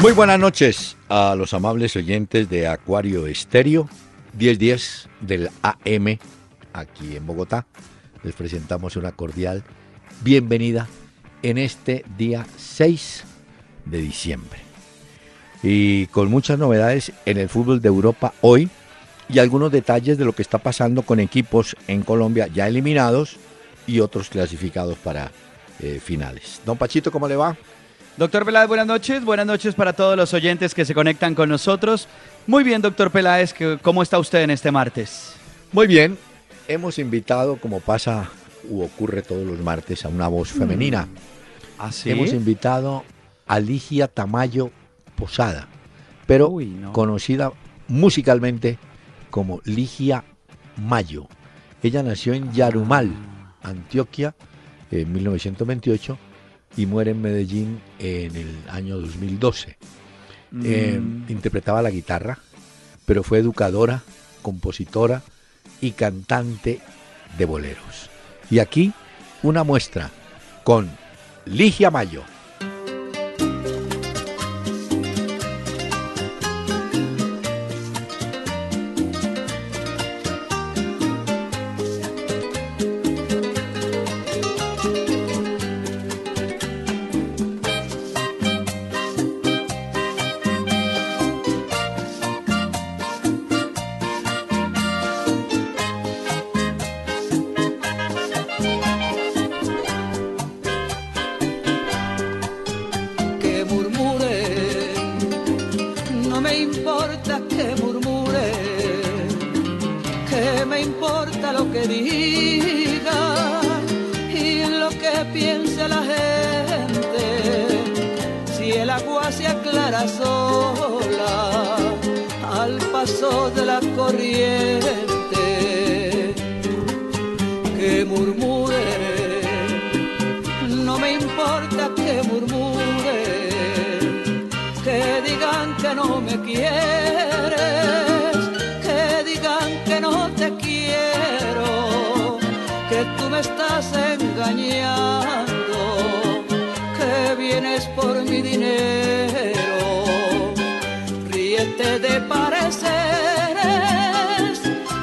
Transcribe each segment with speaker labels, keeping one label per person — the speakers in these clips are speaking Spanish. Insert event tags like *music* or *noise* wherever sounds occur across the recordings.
Speaker 1: Muy buenas noches a los amables oyentes de Acuario Estéreo, 1010 del AM, aquí en Bogotá. Les presentamos una cordial bienvenida en este día 6 de diciembre. Y con muchas novedades en el fútbol de Europa hoy y algunos detalles de lo que está pasando con equipos en Colombia ya eliminados y otros clasificados para eh, finales. Don Pachito, ¿cómo le va?
Speaker 2: Doctor Peláez, buenas noches. Buenas noches para todos los oyentes que se conectan con nosotros. Muy bien, doctor Peláez, ¿cómo está usted en este martes?
Speaker 1: Muy bien. Hemos invitado, como pasa u ocurre todos los martes, a una voz femenina.
Speaker 2: ¿Ah, sí?
Speaker 1: Hemos invitado a Ligia Tamayo Posada, pero conocida musicalmente como Ligia Mayo. Ella nació en Yarumal, Antioquia, en 1928 y muere en Medellín en el año 2012. Eh,
Speaker 2: Mm.
Speaker 1: interpretaba la guitarra, pero fue educadora, compositora y cantante de boleros. Y aquí una muestra con Ligia Mayo.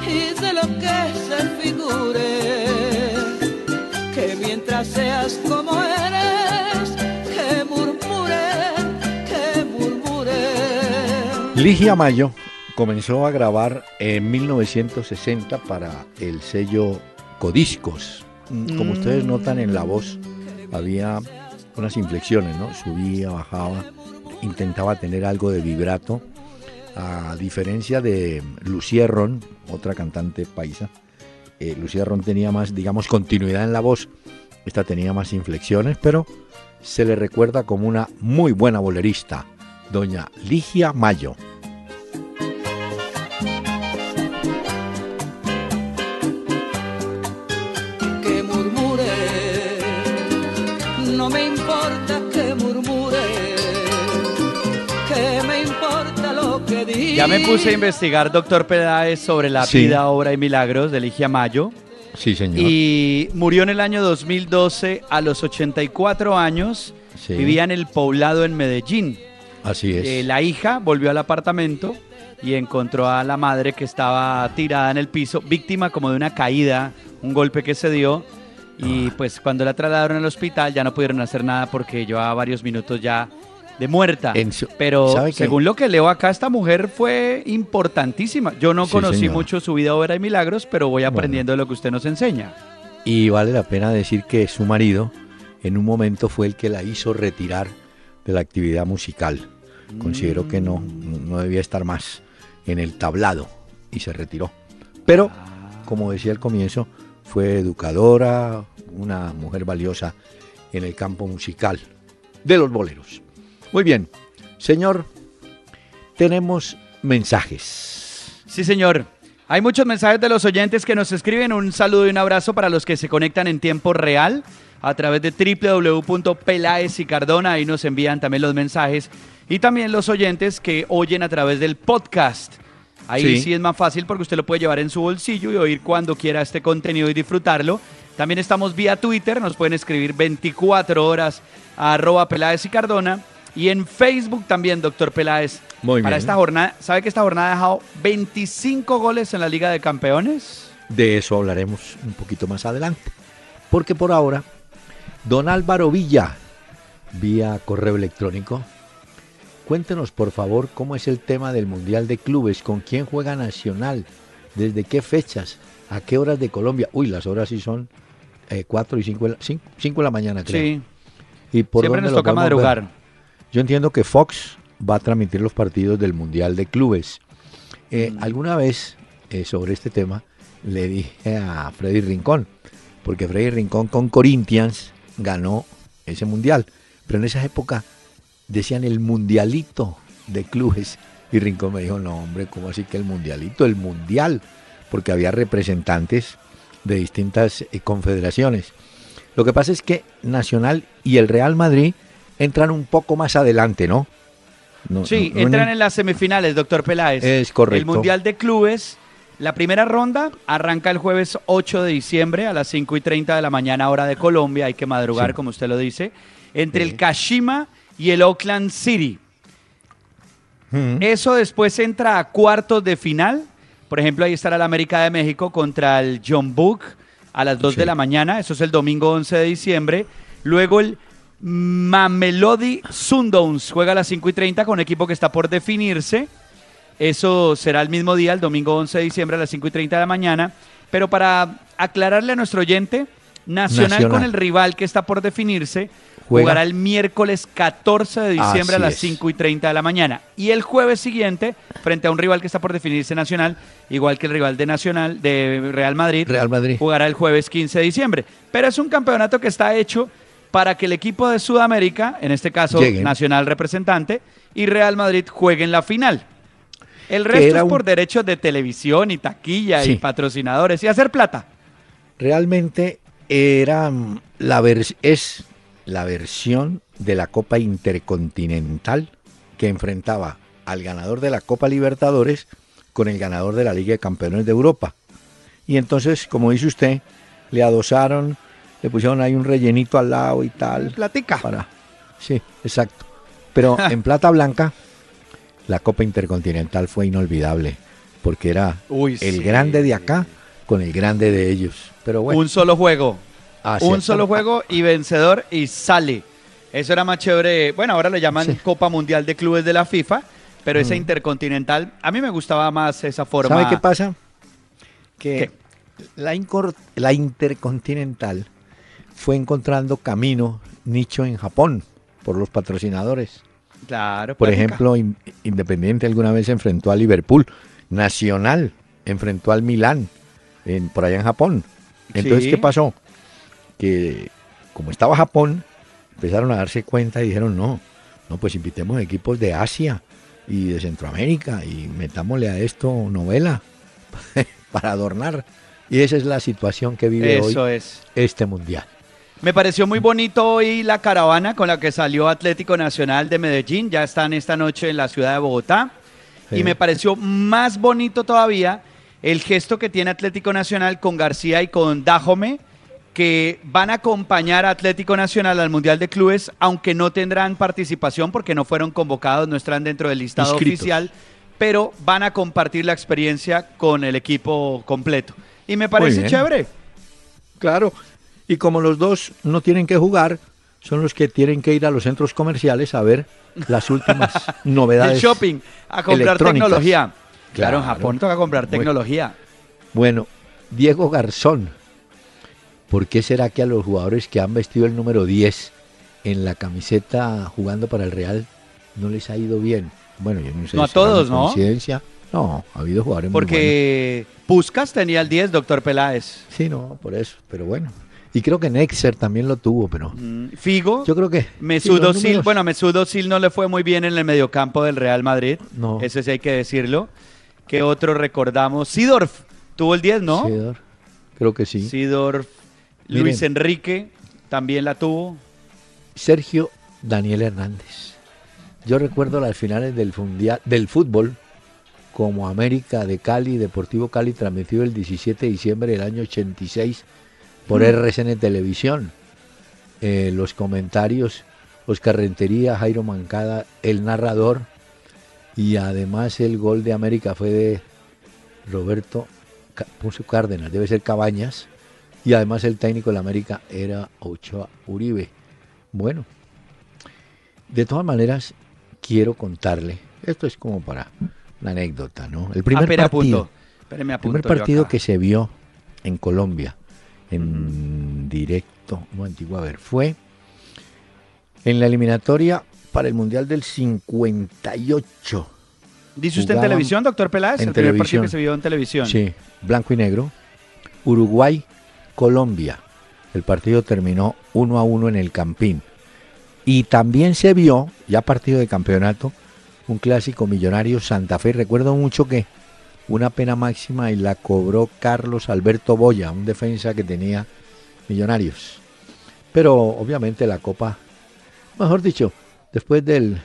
Speaker 3: Y de lo que se figure que mientras seas como eres, que murmure, que murmure.
Speaker 1: Ligia Mayo comenzó a grabar en 1960 para el sello Codiscos. Mm, Como ustedes notan en la voz, había unas inflexiones, ¿no? Subía, bajaba, intentaba tener algo de vibrato, a diferencia de Lucía Ron, otra cantante paisa. Eh, Lucía Ron tenía más, digamos, continuidad en la voz. Esta tenía más inflexiones, pero se le recuerda como una muy buena bolerista, doña Ligia Mayo.
Speaker 2: Ya me puse a investigar, doctor Peláez, sobre la
Speaker 1: Sí.
Speaker 2: vida, obra y milagros de Ligia Mayo.
Speaker 1: Sí, señor.
Speaker 2: Y murió en el año 2012 a los 84 años.
Speaker 1: Sí.
Speaker 2: Vivía en el poblado en Medellín.
Speaker 1: Así es.
Speaker 2: Eh, la hija volvió al apartamento y encontró a la madre que estaba tirada en el piso, víctima como de una caída, un golpe que se dio. Y pues cuando la trasladaron al hospital ya no pudieron hacer nada porque llevaba varios minutos ya de muerta.
Speaker 1: Su-
Speaker 2: Pero según lo que leo acá, esta mujer fue importantísima. Yo no
Speaker 1: Sí,
Speaker 2: conocí mucho su vida, obra y milagros, pero voy
Speaker 1: Bueno.
Speaker 2: aprendiendo de lo que usted nos enseña.
Speaker 1: Y vale la pena decir que su marido en un momento fue el que la hizo retirar de la actividad musical. Consideró que no, no debía estar más en el tablado y se retiró. Pero, como decía al comienzo, fue educadora, una mujer valiosa en el campo musical. de los boleros. Muy bien, señor, tenemos mensajes.
Speaker 2: Sí, señor. Hay muchos mensajes de los oyentes que nos escriben. Un saludo y un abrazo para los que se conectan en tiempo real a través de www.pelaes y Cardona. Ahí nos envían también los mensajes. Y también los oyentes que oyen a través del podcast. Ahí sí. es más fácil porque usted lo puede llevar en su bolsillo y oír cuando quiera este contenido y disfrutarlo. También estamos vía Twitter, nos pueden escribir 24 horas a arroba Peláez y Cardona. Y en Facebook también, doctor Peláez.
Speaker 1: Muy
Speaker 2: para esta jornada, ¿sabe que esta jornada ha dejado 25 goles en la Liga de Campeones?
Speaker 1: De eso hablaremos un poquito más adelante. Porque por ahora, don Álvaro Villa, vía correo electrónico, cuéntenos por favor cómo es el tema del Mundial de Clubes, con quién juega Nacional, desde qué fechas, a qué horas de Colombia. Uy, las horas sí son 4 eh, y 5 de, la, la mañana, creo.
Speaker 2: Sí.
Speaker 1: ¿Y por
Speaker 2: Siempre
Speaker 1: dónde
Speaker 2: nos toca
Speaker 1: podemos ver? Yo entiendo que Fox va a transmitir los partidos del Mundial de Clubes. Eh,
Speaker 2: Mm.
Speaker 1: Alguna vez eh, sobre este tema le dije a Freddy Rincón, porque Freddy Rincón con Corinthians ganó ese Mundial, pero en esa época decían el Mundialito de Clubes y Rincón me dijo, no hombre, ¿cómo así que el Mundialito? El Mundial, porque había representantes de distintas eh, confederaciones. Lo que pasa es que Nacional y el Real Madrid entran un poco más adelante, ¿no? No-
Speaker 2: Sí,
Speaker 1: no- no
Speaker 2: entran en las semifinales, doctor Peláez.
Speaker 1: Es correcto.
Speaker 2: El Mundial de Clubes, la primera ronda arranca el jueves 8 de diciembre a las 5 y 30 de la mañana, hora de Colombia. Hay que madrugar,
Speaker 1: Sí.
Speaker 2: como usted lo dice. Entre
Speaker 1: Sí.
Speaker 2: el Kashima y el Oakland City. Eso después entra a cuartos de final. Por ejemplo, ahí estará el América de México contra el John Book a las 2
Speaker 1: Sí.
Speaker 2: de la mañana. Eso es el domingo 11 de diciembre. Luego el Mamelody Sundowns juega a las 5 y 30 con un equipo que está por definirse. Eso será el mismo día, el domingo 11 de diciembre a las 5 y 30 de la mañana. Pero para aclararle a nuestro oyente, Nacional,
Speaker 1: Nacional.
Speaker 2: con el rival que está por definirse
Speaker 1: Juega.
Speaker 2: jugará el miércoles 14 de diciembre a las
Speaker 1: es.
Speaker 2: 5 y 30 de la mañana. Y el jueves siguiente, frente a un rival que está por definirse Nacional, igual que el rival de Nacional, de Real Madrid,
Speaker 1: Real Madrid.
Speaker 2: jugará el jueves 15 de diciembre. Pero es un campeonato que está hecho para que el equipo de Sudamérica, en este caso
Speaker 1: Lleguen.
Speaker 2: Nacional representante, y Real Madrid jueguen la final. El resto es
Speaker 1: un-
Speaker 2: por derechos de televisión y taquilla y patrocinadores y hacer plata.
Speaker 1: Realmente era mm, la es la versión de la Copa Intercontinental que enfrentaba al ganador de la Copa Libertadores con el ganador de la Liga de Campeones de Europa. Y entonces, como dice usted, le adosaron, le pusieron ahí un rellenito al lado y tal.
Speaker 2: Platica.
Speaker 1: Para... Sí, exacto. Pero *laughs* en plata blanca, la Copa Intercontinental fue inolvidable, porque era
Speaker 2: Uy,
Speaker 1: el
Speaker 2: sí.
Speaker 1: grande de acá con el grande de ellos. Pero bueno,
Speaker 2: Un solo juego. un solo juego y vencedor y sale. Eso era más chévere. Bueno, ahora le llaman
Speaker 1: Sí. Mm.
Speaker 2: Copa Mundial de Clubes de la FIFA, pero esa intercontinental, a mí me gustaba más esa forma.
Speaker 1: ¿Sabe qué pasa? Que
Speaker 2: ¿Qué?
Speaker 1: la, incor- la Intercontinental fue encontrando camino, nicho en Japón, por los patrocinadores.
Speaker 2: Claro,
Speaker 1: Por ejemplo, In- Independiente alguna vez se enfrentó a Liverpool. Nacional enfrentó al Milán, en- por allá en Japón. Entonces,
Speaker 2: Sí.
Speaker 1: ¿qué pasó? Que como estaba Japón, empezaron a darse cuenta y dijeron, no, no, pues invitemos equipos de Asia y de Centroamérica y metámosle a esto novela *laughs* para adornar. Y esa es la situación que vive
Speaker 2: Eso
Speaker 1: hoy
Speaker 2: es.
Speaker 1: este mundial.
Speaker 2: Me pareció muy bonito hoy la caravana con la que salió Atlético Nacional de Medellín. Ya están esta noche en la ciudad de Bogotá.
Speaker 1: Sí.
Speaker 2: Y me pareció más bonito todavía el gesto que tiene Atlético Nacional con García y con Dajome, que van a acompañar a Atlético Nacional al Mundial de Clubes, aunque no tendrán participación porque no fueron convocados, no estarán dentro del listado
Speaker 1: Inscritos.
Speaker 2: oficial, pero van a compartir la experiencia con el equipo completo. Y me parece chévere.
Speaker 1: Claro, y como los dos no tienen que jugar, son los que tienen que ir a los centros comerciales a ver las últimas *laughs* novedades.
Speaker 2: El shopping, a comprar tecnología. Claro, en. Japón toca comprar tecnología.
Speaker 1: Bueno, Diego Garzón, ¿por qué será que a los jugadores que han vestido el número 10 en la camiseta jugando para el Real no les ha ido bien? Bueno, yo no sé.
Speaker 2: No a
Speaker 1: ¿será
Speaker 2: todos, ¿no?
Speaker 1: coincidencia? No, ha habido jugadores muy buenos.
Speaker 2: Porque Puskas tenía el 10, doctor Peláez.
Speaker 1: Sí, no, por eso, pero bueno. Y creo que Nexer también lo tuvo, pero
Speaker 2: Mm, Figo.
Speaker 1: yo creo que... números-
Speaker 2: bueno, Özil no le fue muy bien en el mediocampo del Real Madrid.
Speaker 1: No.
Speaker 2: Eso sí hay que decirlo. ¿Qué otro recordamos? Sidorf tuvo el 10, ¿no?
Speaker 1: Sidor, creo que sí.
Speaker 2: Sidorf.
Speaker 1: Miren.
Speaker 2: Luis Enrique también la tuvo.
Speaker 1: Sergio Daniel Hernández. Yo recuerdo las finales del, fundia- del fútbol como América de Cali, Deportivo Cali, transmitido el 17 de diciembre del año 86 por RCN Televisión. Eh, los comentarios, Oscar Rentería, Jairo Mancada, el narrador, y además el gol de América fue de Roberto Cárdenas, debe ser Cabañas, y además el técnico de la América era Ochoa Uribe. Bueno, de todas maneras, quiero contarle, esto es como para una anécdota, ¿no? El
Speaker 2: Ah,
Speaker 1: primer
Speaker 2: espere,
Speaker 1: partido,
Speaker 2: apunto.
Speaker 1: Primer partido que se vio en Colombia, en directo, un momentico, a ver, fue en la eliminatoria para el Mundial del 58.
Speaker 2: ¿Dice usted en televisión, doctor Peláez?
Speaker 1: en
Speaker 2: el primer partido
Speaker 1: televisión.
Speaker 2: que se vio en televisión.
Speaker 1: Sí, blanco y negro. Uruguay, Colombia. El partido terminó 1 a 1 en el Campín. Y también se vio, ya partido de campeonato, un clásico millonario Santa Fe. Recuerdo mucho que una pena máxima y la cobró Carlos Alberto Boya, un defensa que tenía millonarios. Pero obviamente la copa, mejor dicho, después del,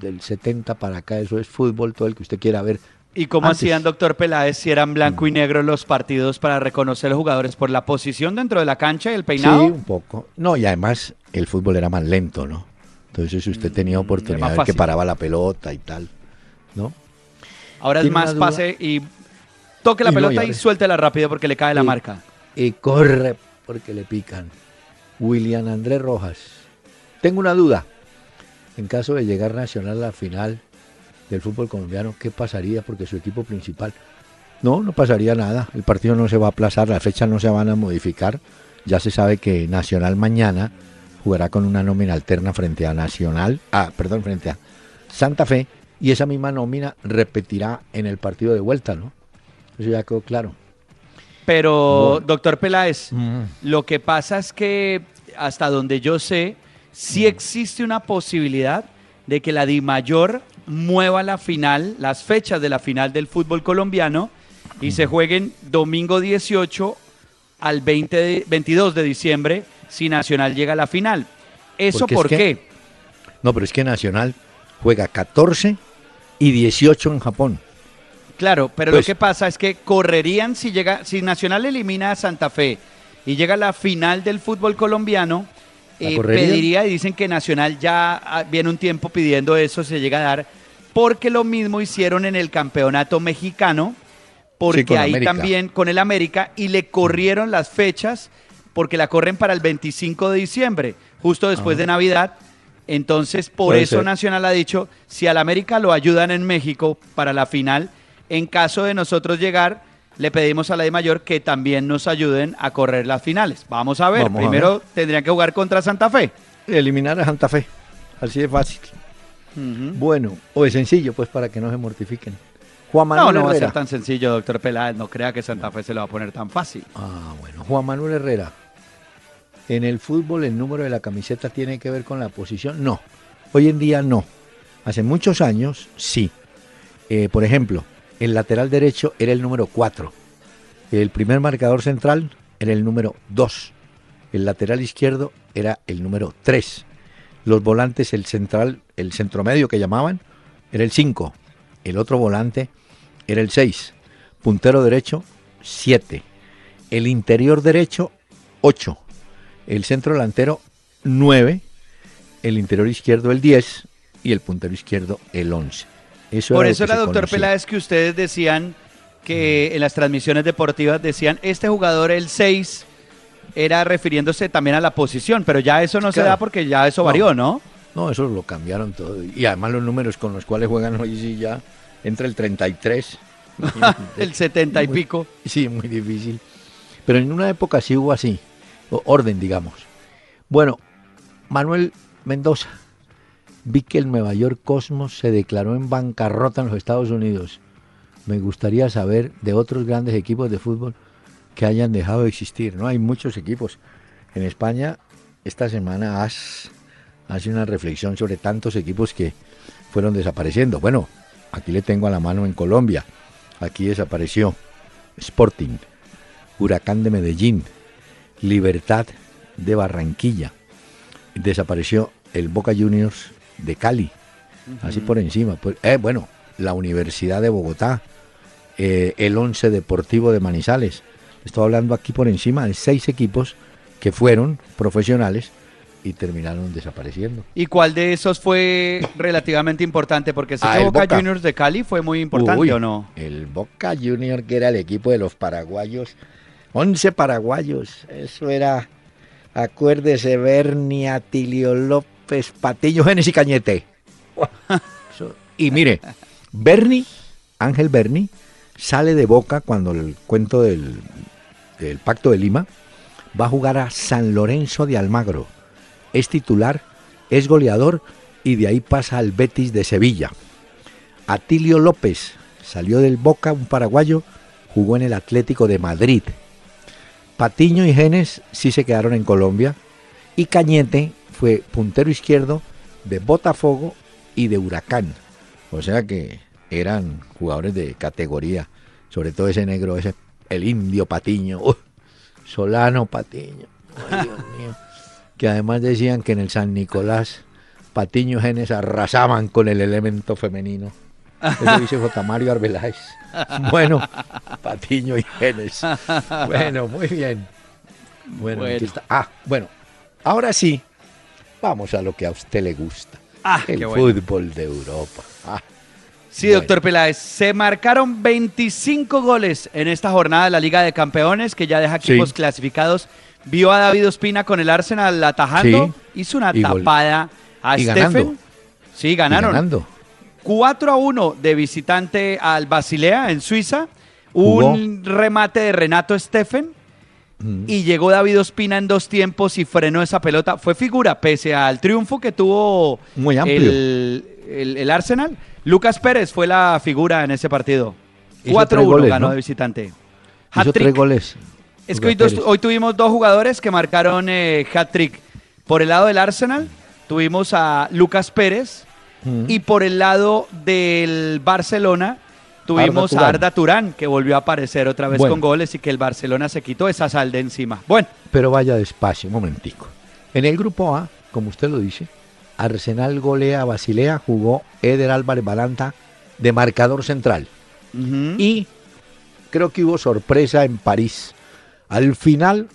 Speaker 1: del 70 para acá, eso es fútbol, todo el que usted quiera ver.
Speaker 2: ¿Y cómo
Speaker 1: Antes.
Speaker 2: hacían, doctor Peláez, si eran blanco y negro los partidos para reconocer a los jugadores por la posición dentro de la cancha y el peinado?
Speaker 1: Sí, un poco. No, y además el fútbol era más lento, ¿no? Entonces si usted tenía
Speaker 2: Mm,
Speaker 1: oportunidad
Speaker 2: más
Speaker 1: de que paraba la pelota y tal, ¿no?
Speaker 2: Ahora es
Speaker 1: ¿Tiene
Speaker 2: más pase y toque la
Speaker 1: Y no,
Speaker 2: pelota
Speaker 1: y
Speaker 2: y suéltela rápido porque le cae la
Speaker 1: Y-
Speaker 2: marca.
Speaker 1: Y corre porque le pican. William Andrés Rojas. Tengo una duda. En caso de llegar Nacional a la final del fútbol colombiano, ¿qué pasaría? Porque su equipo principal... No, no pasaría nada. El partido no se va a aplazar, las fechas no se van a modificar. Ya se sabe que Nacional mañana jugará con una nómina alterna frente a Nacional, ah, perdón, frente a Santa Fe, y esa misma nómina repetirá en el partido de vuelta, ¿no? Eso ya quedó claro.
Speaker 2: Pero,
Speaker 1: Bueno.
Speaker 2: doctor Peláez, lo que pasa es que hasta donde yo sé, sí existe una posibilidad de que la DIMAYOR mueva la final, las fechas de la final del fútbol colombiano y se jueguen domingo 18 al 20 de- 22 de diciembre si Nacional llega a la final. ¿Eso
Speaker 1: Porque es
Speaker 2: por
Speaker 1: que-
Speaker 2: qué?
Speaker 1: No, pero es que Nacional juega 14 y 18 en Japón.
Speaker 2: Claro, pero
Speaker 1: Pues-
Speaker 2: lo que pasa es que correrían si llega, si Nacional elimina a Santa Fe y llega a la final del fútbol colombiano,
Speaker 1: ¿La
Speaker 2: eh, pediría y dicen que Nacional ya ah, viene un tiempo pidiendo eso, se llega a dar, porque lo mismo hicieron en el campeonato mexicano, porque ahí
Speaker 1: América.
Speaker 2: también con el América y le corrieron las fechas porque la corren para el 25 de diciembre, justo después
Speaker 1: Ajá.
Speaker 2: de Navidad. Entonces, por
Speaker 1: Puede
Speaker 2: eso
Speaker 1: ser.
Speaker 2: Nacional ha dicho, si al América lo ayudan en México para la final, en caso de nosotros llegar, le pedimos a la de mayor que también nos ayuden a correr las finales. Vamos a ver,
Speaker 1: Vamos a
Speaker 2: primero tendrían que jugar contra Santa Fe.
Speaker 1: Eliminar a Santa Fe. Así de fácil. Bueno, o de sencillo, pues para que no se mortifiquen. Juan
Speaker 2: No,
Speaker 1: Manuel
Speaker 2: no va a ser tan sencillo, doctor Peláez. No crea que Santa Fe se lo va a poner tan fácil.
Speaker 1: Ah, bueno. Juan Manuel Herrera. En el fútbol el número de la camiseta tiene que ver con la posición. No. Hoy en día no. Hace muchos años sí. Eh, por ejemplo, el lateral derecho era el número 4. El primer marcador central era el número 2. El lateral izquierdo era el número 3. Los volantes, el central, el centromedio que llamaban, era el 5. El otro volante era el 6. Puntero derecho, 7. El interior derecho, 8. El centro delantero, 9. El interior izquierdo, el 10. Y el puntero izquierdo, el 11. Eso
Speaker 2: Por eso era,
Speaker 1: se
Speaker 2: doctor
Speaker 1: conocía.
Speaker 2: Peláez, que ustedes decían que en las transmisiones deportivas decían, este jugador, el 6, era refiriéndose también a la posición, pero ya eso no se
Speaker 1: Claro.
Speaker 2: da porque ya eso varió, ¿no?
Speaker 1: No, eso lo cambiaron todo. Y además los números con los cuales juegan hoy sí ya entre el 33. *laughs*
Speaker 2: El 70 y
Speaker 1: Muy-
Speaker 2: pico.
Speaker 1: Sí, muy difícil. Pero en una época sí hubo así, orden, digamos. Bueno, Manuel Mendoza, vi que el Nueva York Cosmos se declaró en bancarrota en los Estados Unidos. Me gustaría saber de otros grandes equipos de fútbol que hayan dejado de existir. No hay muchos equipos. en España esta semana has, hace una reflexión sobre tantos equipos que fueron desapareciendo. Bueno, aquí le tengo a la mano en Colombia. Aquí desapareció Sporting, Huracán de Medellín, Libertad de Barranquilla. Desapareció el Boca Juniors de Cali, así por encima. Pues, eh, bueno, la Universidad de Bogotá, eh, el Once Deportivo de Manizales. Estoy hablando aquí por encima de seis equipos que fueron profesionales y terminaron desapareciendo.
Speaker 2: ¿Y cuál de esos fue relativamente importante? Porque sé
Speaker 1: Ah,
Speaker 2: que Boca,
Speaker 1: Boca.
Speaker 2: Juniors de Cali fue muy importante,
Speaker 1: Uy,
Speaker 2: ¿o no?
Speaker 1: El Boca Junior, que era el equipo de los paraguayos. 11 paraguayos. Eso era, acuérdese, Berni, Atilio López, Patiño, Genes y Cañete. Y mire, Berni, Ángel Berni, sale de Boca cuando el cuento del, del Pacto de Lima va a jugar a San Lorenzo de Almagro. Es titular, es goleador y de ahí pasa al Betis de Sevilla. Atilio López salió del Boca, un paraguayo, jugó en el Atlético de Madrid. Patiño y Genes sí se quedaron en Colombia y Cañete fue puntero izquierdo de Botafogo y de Huracán. O sea que eran jugadores de categoría, sobre todo ese negro, ese el indio Patiño, ¡uh! Solano Patiño. Ay, Dios *laughs* mío. Que además decían que en el San Nicolás Patiño y Genes arrasaban con el elemento femenino. Eso dice J. Mario Arbeláez. *laughs* Bueno, Patiño y Genes. Bueno, muy bien. Bueno,
Speaker 2: Bueno.
Speaker 1: aquí está. Ah, bueno, ahora sí, vamos a lo que a usted le gusta.
Speaker 2: Ah,
Speaker 1: el
Speaker 2: qué bueno.
Speaker 1: fútbol de Europa. Ah,
Speaker 2: Sí,
Speaker 1: Bueno.
Speaker 2: doctor Peláez, se marcaron 25 goles en esta jornada de la Liga de Campeones, que ya deja
Speaker 1: Sí.
Speaker 2: equipos clasificados. Vio a David Ospina con el Arsenal atajando,
Speaker 1: Sí.
Speaker 2: hizo una
Speaker 1: Y
Speaker 2: tapada a
Speaker 1: y
Speaker 2: Steffen.
Speaker 1: ganando.
Speaker 2: Sí,
Speaker 1: y
Speaker 2: ganaron.
Speaker 1: ganando.
Speaker 2: 4 a 1 de visitante al Basilea en Suiza.
Speaker 1: Jugó.
Speaker 2: Un remate de Renato Steffen.
Speaker 1: Mm.
Speaker 2: Y llegó David Ospina en dos tiempos y frenó esa pelota. Fue figura, pese al triunfo que tuvo
Speaker 1: Muy amplio.
Speaker 2: el, el- el Arsenal. Lucas Pérez fue la figura en ese partido.
Speaker 1: Hizo
Speaker 2: 4-1
Speaker 1: tres goles,
Speaker 2: ganó
Speaker 1: ¿no?
Speaker 2: de visitante.
Speaker 1: Hizo tres goles.
Speaker 2: Es que hoy, dos- hoy tuvimos dos jugadores que marcaron eh, hat-trick. Por el lado del Arsenal tuvimos a Lucas Pérez
Speaker 1: Mm.
Speaker 2: y por el lado del Barcelona tuvimos
Speaker 1: Arda
Speaker 2: a. Arda Turán, que volvió a aparecer otra vez
Speaker 1: Bueno.
Speaker 2: con goles y que el Barcelona se quitó esa sal de encima. Bueno,
Speaker 1: Pero vaya despacio, un momentico. En el grupo A, como usted lo dice, Arsenal golea a Basilea, jugó Eder Álvarez Balanta de marcador central. Y creo que hubo sorpresa en París. Al final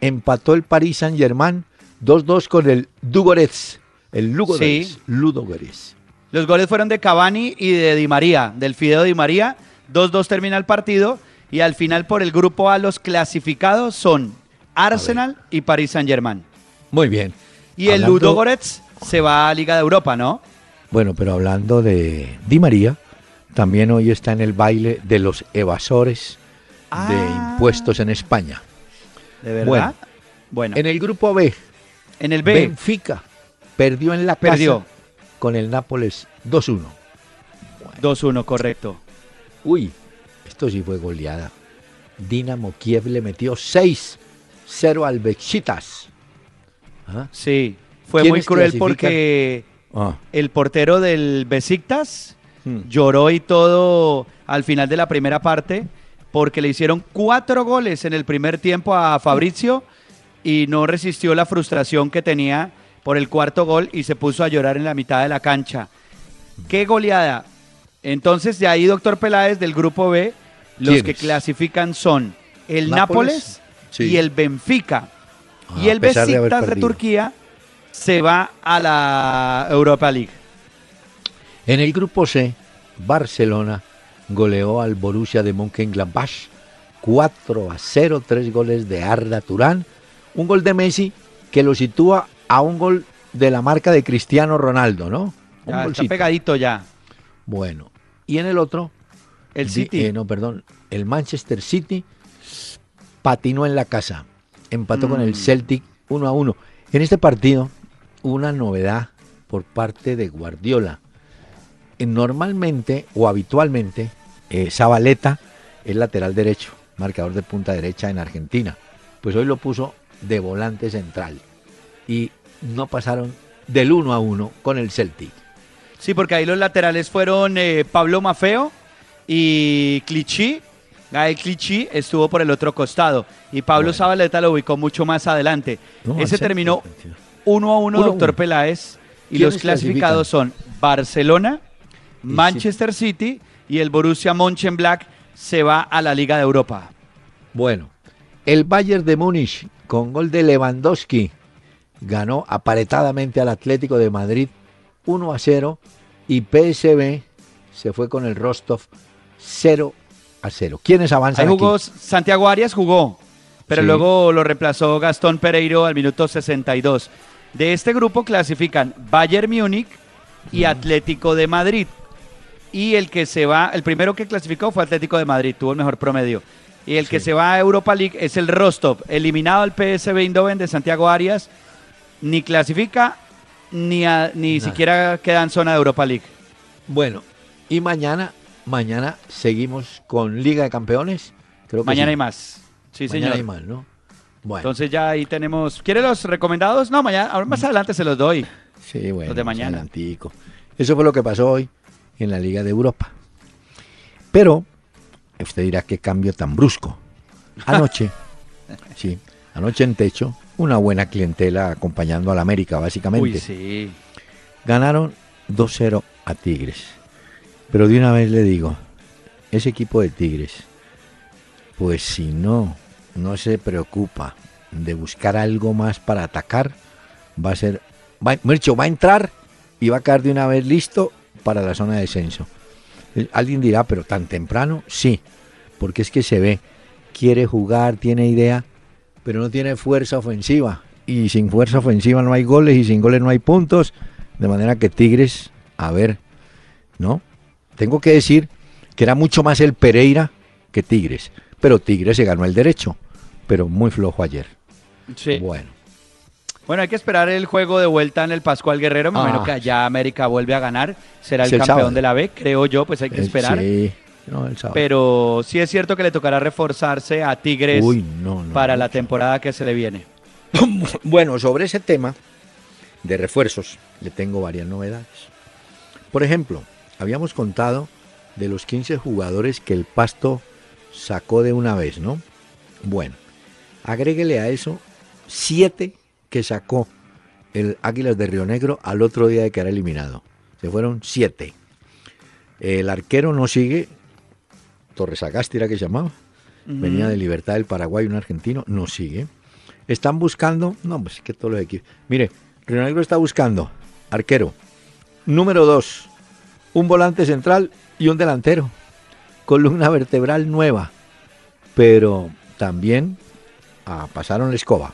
Speaker 1: empató el Paris Saint Germain 2-2 con el Dugorets. El Ludogorets.
Speaker 2: Sí.
Speaker 1: Ludogorets.
Speaker 2: los goles fueron de Cavani y de Di María, del Fideo Di María. 2-2 termina el partido y al final por el grupo A los clasificados son Arsenal y Paris Saint-Germain.
Speaker 1: Muy bien.
Speaker 2: Y el
Speaker 1: Hablando-
Speaker 2: Ludogorets se va a Liga de Europa, ¿no?
Speaker 1: Bueno, pero hablando de Di María, también hoy está en el baile de los evasores de
Speaker 2: Ah.
Speaker 1: impuestos en España.
Speaker 2: ¿De verdad?
Speaker 1: Bueno.
Speaker 2: Bueno,
Speaker 1: En el grupo B,
Speaker 2: en el B
Speaker 1: Benfica perdió en la
Speaker 2: Perdió.
Speaker 1: casa con el Nápoles 2-1.
Speaker 2: 2-1, correcto.
Speaker 1: Uy, esto sí fue goleada. Dinamo Kiev le metió 6-0 al Besiktas. ¿Ah?
Speaker 2: Sí, fue
Speaker 1: ¿Quiénes
Speaker 2: muy cruel
Speaker 1: clasifican?
Speaker 2: porque
Speaker 1: Ah,
Speaker 2: el portero del Besiktas
Speaker 1: hmm.
Speaker 2: lloró y todo al final de la primera parte porque le hicieron cuatro goles en el primer tiempo a Fabrizio y no resistió la frustración que tenía por el cuarto gol y se puso a llorar en la mitad de la cancha. ¡Qué goleada! Entonces, de ahí, doctor Peláez, del grupo B, los que clasifican son el
Speaker 1: Nápoles,
Speaker 2: Nápoles,
Speaker 1: sí.
Speaker 2: y el Benfica.
Speaker 1: Ah,
Speaker 2: y el
Speaker 1: de
Speaker 2: Besiktas de. Turquía se va a la Europa League.
Speaker 1: En el grupo C, Barcelona goleó al Borussia de Mönchengladbach 4 a 0, tres goles de Arda Turán, un gol de Messi que lo sitúa a un gol de la marca de Cristiano Ronaldo, ¿no? Un
Speaker 2: Ya está pegadito ya.
Speaker 1: Bueno, y en el otro,
Speaker 2: El
Speaker 1: di-
Speaker 2: City.
Speaker 1: eh, no, perdón, el Manchester City patinó en la casa, empató con el
Speaker 2: Mm.
Speaker 1: Celtic 1 a 1. En este partido, una novedad por parte de Guardiola. Eh, Normalmente o habitualmente, eh, Zabaleta es lateral derecho, marcador de punta derecha en Argentina. Pues hoy lo puso de volante central y no pasaron del 1 a 1 con el Celtic.
Speaker 2: Sí, porque ahí los laterales fueron eh, Pablo Mafeo y Clichy. Gael Clichy estuvo por el otro costado y Pablo
Speaker 1: Bueno.
Speaker 2: Zabaleta lo ubicó mucho más adelante.
Speaker 1: No,
Speaker 2: Ese terminó
Speaker 1: tío.
Speaker 2: 1 a 1,
Speaker 1: Uno a
Speaker 2: doctor
Speaker 1: uno.
Speaker 2: Peláez. Y
Speaker 1: ¿Quiénes
Speaker 2: los clasificados son Barcelona, Manchester City y el Borussia Mönchengladbach se va a la Liga de Europa.
Speaker 1: Bueno, el Bayern de Múnich con gol de Lewandowski ganó aparetadamente al Atlético de Madrid 1 a 0 y PSV se fue con el Rostov 0 a 0. ¿Quiénes avanzan
Speaker 2: Ahí jugó
Speaker 1: aquí?
Speaker 2: Santiago Arias, jugó, pero
Speaker 1: Sí.
Speaker 2: luego lo reemplazó Gastón Pereiro al minuto 62. De este grupo clasifican Bayern Múnich y Atlético de Madrid. Y el que se va, el primero que clasificó fue Atlético de Madrid, tuvo el mejor promedio. Y el que se va a Europa League es el Rostov, eliminado al PSV Eindhoven de Santiago Arias, ni clasifica ni, a- ni
Speaker 1: Nada.
Speaker 2: siquiera queda en zona de Europa League.
Speaker 1: Bueno, y mañana, mañana seguimos con Liga de Campeones. Creo que
Speaker 2: Mañana
Speaker 1: sí.
Speaker 2: hay más. Sí,
Speaker 1: Mañana
Speaker 2: señor.
Speaker 1: hay más, ¿no? Bueno,
Speaker 2: Entonces ya ahí tenemos. ¿Quiere los recomendados? No, mañana, ahora más adelante se los doy.
Speaker 1: sí, bueno,
Speaker 2: de
Speaker 1: más
Speaker 2: mañana.
Speaker 1: adelantico. Eso fue lo que pasó hoy en la Liga de Europa. Pero usted dirá qué cambio tan brusco. Anoche, *laughs* sí, anoche en techo, una buena clientela acompañando al América, básicamente.
Speaker 2: Uy, sí.
Speaker 1: Ganaron 2-0 a Tigres. Pero de una vez le digo, ese equipo de Tigres, pues si no, no se preocupa de buscar algo más para atacar, va a ser, va, Mircho, va a entrar y va a caer de una vez listo para la zona de descenso. Alguien dirá, pero tan temprano, sí, porque es que se ve, quiere jugar, tiene idea, pero no tiene fuerza ofensiva. Y sin fuerza ofensiva no hay goles y sin goles no hay puntos. De manera que Tigres, a ver, ¿no? Tengo que decir que era mucho más el Pereira que Tigres. Pero Tigres se ganó el derecho, pero muy flojo ayer.
Speaker 2: Sí.
Speaker 1: Bueno,
Speaker 2: Bueno, hay que esperar el juego de vuelta en el Pascual Guerrero. Me
Speaker 1: Ah.
Speaker 2: imagino que allá América vuelve a ganar. Será el campeón
Speaker 1: sábado.
Speaker 2: de la B, creo yo, pues hay que
Speaker 1: eh,
Speaker 2: esperar.
Speaker 1: sí, no, el sábado.
Speaker 2: Pero sí es cierto que le tocará reforzarse a Tigres
Speaker 1: Uy, no, no,
Speaker 2: para la temporada que se le viene. *laughs*
Speaker 1: Bueno, sobre ese tema de refuerzos, le tengo varias novedades. Por ejemplo, habíamos contado de los 15 jugadores que el Pasto sacó de una vez, ¿no? Bueno, agréguele a eso 7 que sacó el Águilas de Río Negro al otro día de que era eliminado. Se fueron 7. El arquero no sigue, Torres Agasti era que se llamaba, venía de Libertad del Paraguay, un argentino, no sigue. Están buscando, no, pues es que todos los equipos. Mire, Río Negro está buscando arquero, número 2, un volante central y un delantero, columna vertebral nueva, pero también ah, pasaron la escoba.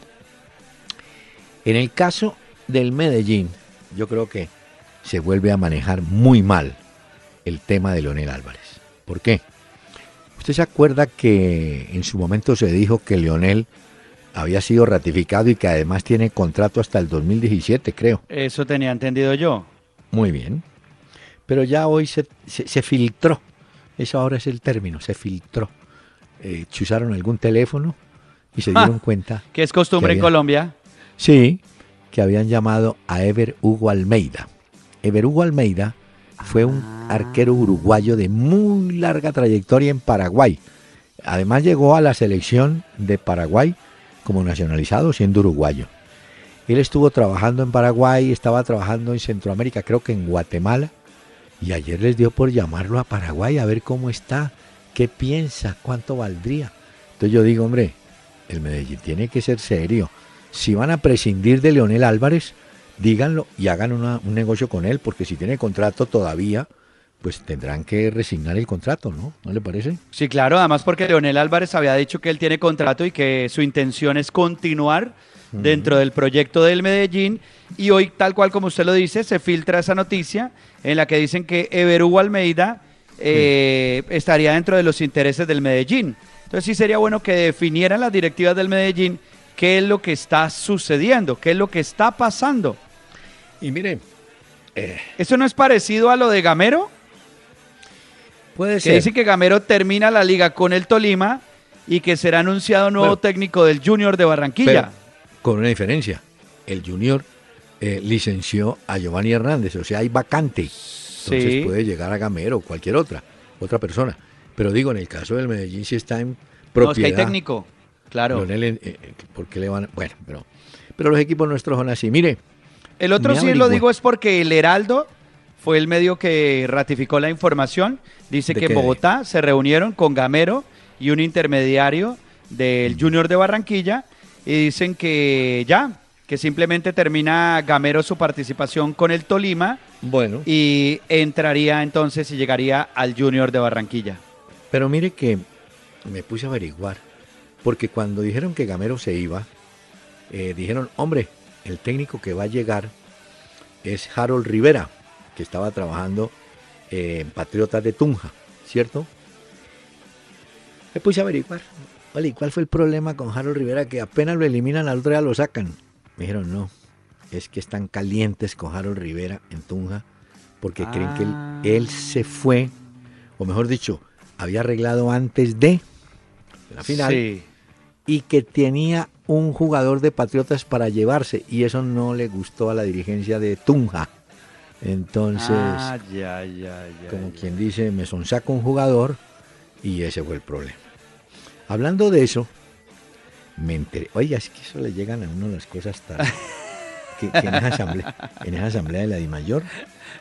Speaker 1: En el caso del Medellín, yo creo que se vuelve a manejar muy mal el tema de Leonel Álvarez. ¿Por qué? ¿Usted se acuerda que en su momento se dijo que Leonel había sido ratificado y que además tiene contrato hasta el 2017, creo?
Speaker 2: Eso tenía entendido yo.
Speaker 1: Muy bien. Pero ya hoy se, se- se filtró, eso ahora es el término, se filtró. Eh, chuzaron algún teléfono y se *laughs* dieron cuenta,
Speaker 2: Que es costumbre en
Speaker 1: había-
Speaker 2: Colombia.
Speaker 1: sí, que habían llamado a Ever Hugo Almeida. Ever Hugo Almeida fue un arquero uruguayo de muy larga trayectoria en Paraguay. Además llegó a la selección de Paraguay como nacionalizado siendo uruguayo. Él estuvo trabajando en Paraguay, estaba trabajando en Centroamérica, creo que en Guatemala, y ayer les dio por llamarlo a Paraguay a ver cómo está, qué piensa, cuánto valdría. Entonces yo digo, hombre, el Medellín tiene que ser serio. Si van a prescindir de Leonel Álvarez, díganlo y hagan una- un negocio con él, porque si tiene contrato todavía, pues tendrán que resignar el contrato, ¿no? ¿No le parece?
Speaker 2: Sí, claro, además porque Leonel Álvarez había dicho que él tiene contrato y que su intención es continuar dentro del proyecto del Medellín. Y hoy, tal cual como usted lo dice, se filtra esa noticia en la que dicen que Ever Hugo Almeida eh, estaría dentro de los intereses del Medellín. Entonces sí sería bueno que definieran las directivas del Medellín qué es lo que está sucediendo, qué es lo que está pasando.
Speaker 1: Y mire,
Speaker 2: ¿Eso no es parecido a lo de Gamero?
Speaker 1: puede
Speaker 2: Que
Speaker 1: ser.
Speaker 2: dice que Gamero termina la liga con el Tolima y que será anunciado nuevo
Speaker 1: Bueno.
Speaker 2: técnico del Junior de Barranquilla.
Speaker 1: Pero, con una diferencia. El Junior eh, licenció a Giovanni Hernández, o sea, hay vacante. Entonces puede llegar a Gamero o cualquier otra, otra persona. Pero digo, en el caso del Medellín si está en propiedad. No, es que hay
Speaker 2: técnico, claro.
Speaker 1: Eh, eh, ¿Por qué le van Bueno, pero, pero los equipos nuestros son así. Mire.
Speaker 2: El otro sí lo digo es porque el Heraldo fue el medio que ratificó la información. Dice que en Bogotá se reunieron con Gamero y un intermediario del Junior de Barranquilla y dicen que ya, que simplemente termina Gamero su participación con el Tolima.
Speaker 1: Bueno.
Speaker 2: Y entraría entonces y llegaría al Junior de Barranquilla.
Speaker 1: Pero mire que me puse a averiguar, porque cuando dijeron que Gamero se iba, eh, dijeron, hombre, el técnico que va a llegar es Harold Rivera, que estaba trabajando en Patriotas de Tunja, ¿cierto? Me puse a averiguar. Vale, cuál fue el problema con Harold Rivera? Que apenas lo eliminan, al otro día lo sacan. Me dijeron, no, es que están calientes con Harold Rivera en Tunja porque creen que él, se fue, o mejor dicho, había arreglado antes de la final y que tenía un jugador de Patriotas para llevarse y eso no le gustó a la dirigencia de Tunja. Entonces, ah, como quien dice, me sonsaca un jugador y ese fue el problema. Hablando de eso, me enteré. Oiga, es que eso le llegan a uno las cosas tarde. *laughs* que, en, esa asamblea, en esa asamblea de la DIMAYOR,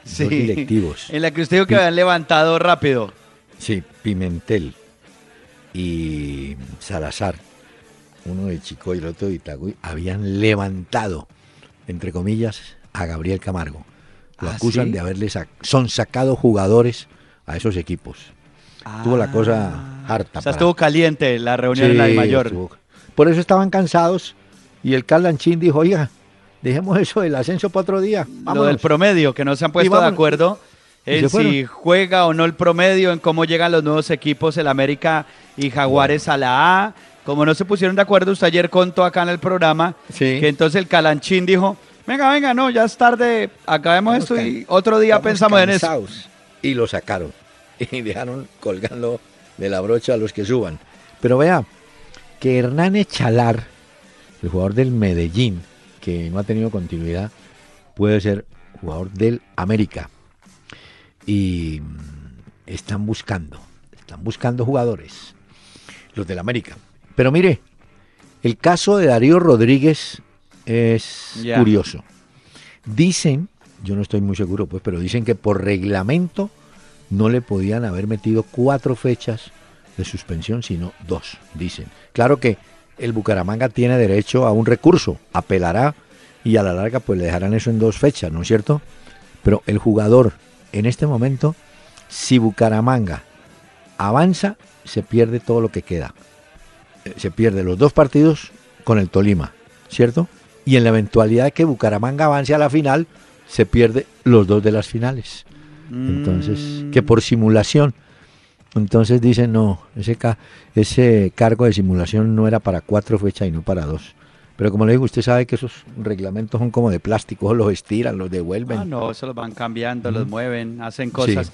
Speaker 1: sí, directivos.
Speaker 2: En la que usted dijo que habían levantado rápido.
Speaker 1: Sí, Pimentel y Salazar, uno de Chico y el otro de Itagüí, habían levantado, entre comillas, a Gabriel Camargo. Lo ¿Ah, acusan de haberle son sacado jugadores a esos equipos. Tuvo la cosa ah. harta.
Speaker 2: O sea, estuvo caliente la reunión en la de mayor.
Speaker 1: Por eso estaban cansados y el Carlanchín dijo, oiga, dejemos eso del ascenso para otro día.
Speaker 2: Lo del promedio, que no se han puesto de acuerdo en si juega o no el promedio, en cómo llegan los nuevos equipos, el América y Jaguares a la A. Como no se pusieron de acuerdo, usted ayer contó acá en el programa que entonces el Calanchín dijo, venga, venga, no, ya es tarde, acabemos esto y otro día pensamos en eso.
Speaker 1: Y lo sacaron *laughs* y dejaron colgando de la brocha a los que suban. Pero vea, que Hernán Echalar, el jugador del Medellín, que no ha tenido continuidad, puede ser jugador del América. Y mm, están buscando, están buscando jugadores, los del América. Pero mire, el caso de Darío Rodríguez es curioso. Dicen, yo no estoy muy seguro, pues, pero dicen que por reglamento no le podían haber metido cuatro fechas de suspensión, sino dos, dicen. Claro que el Bucaramanga tiene derecho a un recurso, apelará y a la larga pues le dejarán eso en dos fechas, ¿no es cierto? Pero el jugador en este momento, si Bucaramanga avanza, se pierde todo lo que queda. Se pierde los dos partidos con el Tolima, ¿cierto? Y en la eventualidad de que Bucaramanga avance a la final, se pierde los dos de las finales. Entonces, que por simulación. Entonces dicen, no, ese, ese cargo de simulación no era para cuatro fechas y no para dos. Pero como le digo, usted sabe que esos reglamentos son como de plástico, *laughs* los estiran, los devuelven. Ah,
Speaker 2: no, eso los van cambiando, los mueven, hacen cosas.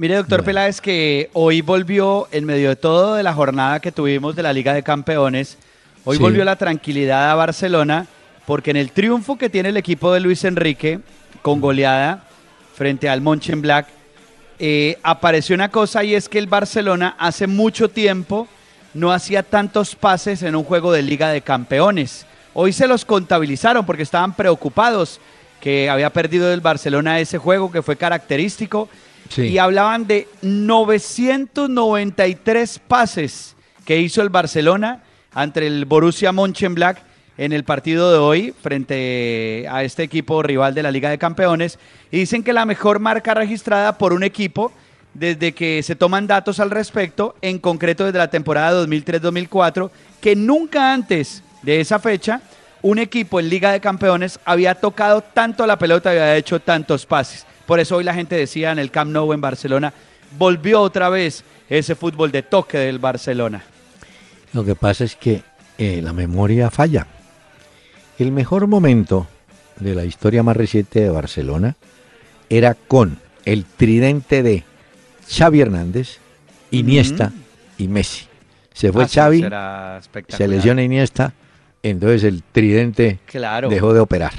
Speaker 2: Mire, doctor Peláez, que hoy volvió, en medio de todo de la jornada que tuvimos de la Liga de Campeones, hoy volvió la tranquilidad a Barcelona, porque en el triunfo que tiene el equipo de Luis Enrique, con goleada frente al Black, eh, apareció una cosa y es que el Barcelona hace mucho tiempo no hacía tantos pases en un juego de Liga de Campeones. Hoy se los contabilizaron porque estaban preocupados que había perdido el Barcelona ese juego que fue característico y hablaban de 993 pases que hizo el Barcelona ante el Borussia Mönchengladbach en el partido de hoy frente a este equipo rival de la Liga de Campeones y dicen que la mejor marca registrada por un equipo desde que se toman datos al respecto, en concreto desde la temporada 2003-2004, que nunca antes de esa fecha un equipo en Liga de Campeones había tocado tanto la pelota y había hecho tantos pases. Por eso hoy la gente decía en el Camp Nou en Barcelona, volvió otra vez ese fútbol de toque del Barcelona.
Speaker 1: Lo que pasa es que eh, la memoria falla. El mejor momento de la historia más reciente de Barcelona era con el tridente de Xavi Hernández, Iniesta y Messi. Se fue ah, Xavi, se lesiona Iniesta, entonces el tridente
Speaker 2: Claro.
Speaker 1: dejó de operar.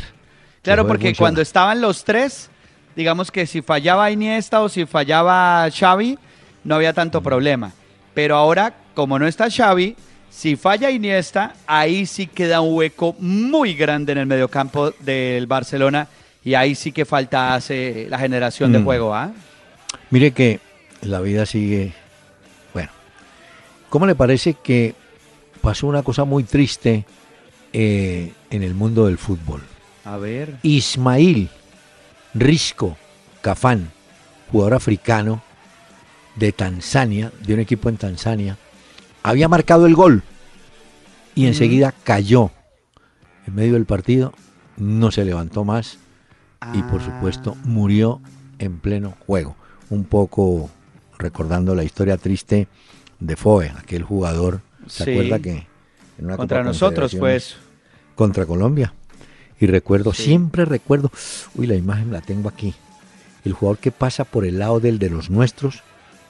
Speaker 2: Claro, porque
Speaker 1: funcionar.
Speaker 2: cuando estaban los tres, digamos que si fallaba Iniesta o si fallaba Xavi, no había tanto problema. Pero ahora, como no está Xavi, si falla Iniesta, ahí sí queda un hueco muy grande en el mediocampo del Barcelona y ahí sí que falta hace la generación de
Speaker 1: Mm.
Speaker 2: juego, ¿ah?
Speaker 1: Mire que la vida sigue. Bueno, ¿cómo le parece que pasó una cosa muy triste eh, en el mundo del fútbol?
Speaker 2: A ver.
Speaker 1: Ismail Risco Cafán, jugador africano de Tanzania, de un equipo en Tanzania, había marcado el gol y enseguida cayó en medio del partido, no se levantó más y por supuesto
Speaker 2: Ah.
Speaker 1: murió en pleno juego. Un poco recordando la historia triste de Foe, aquel jugador, ¿se
Speaker 2: Sí.
Speaker 1: acuerda que en una
Speaker 2: Contra
Speaker 1: Copa
Speaker 2: nosotros,
Speaker 1: Confederaciones
Speaker 2: pues.
Speaker 1: contra Colombia. Y recuerdo,
Speaker 2: Sí.
Speaker 1: siempre recuerdo, uy, la imagen la tengo aquí. El jugador que pasa por el lado del de los nuestros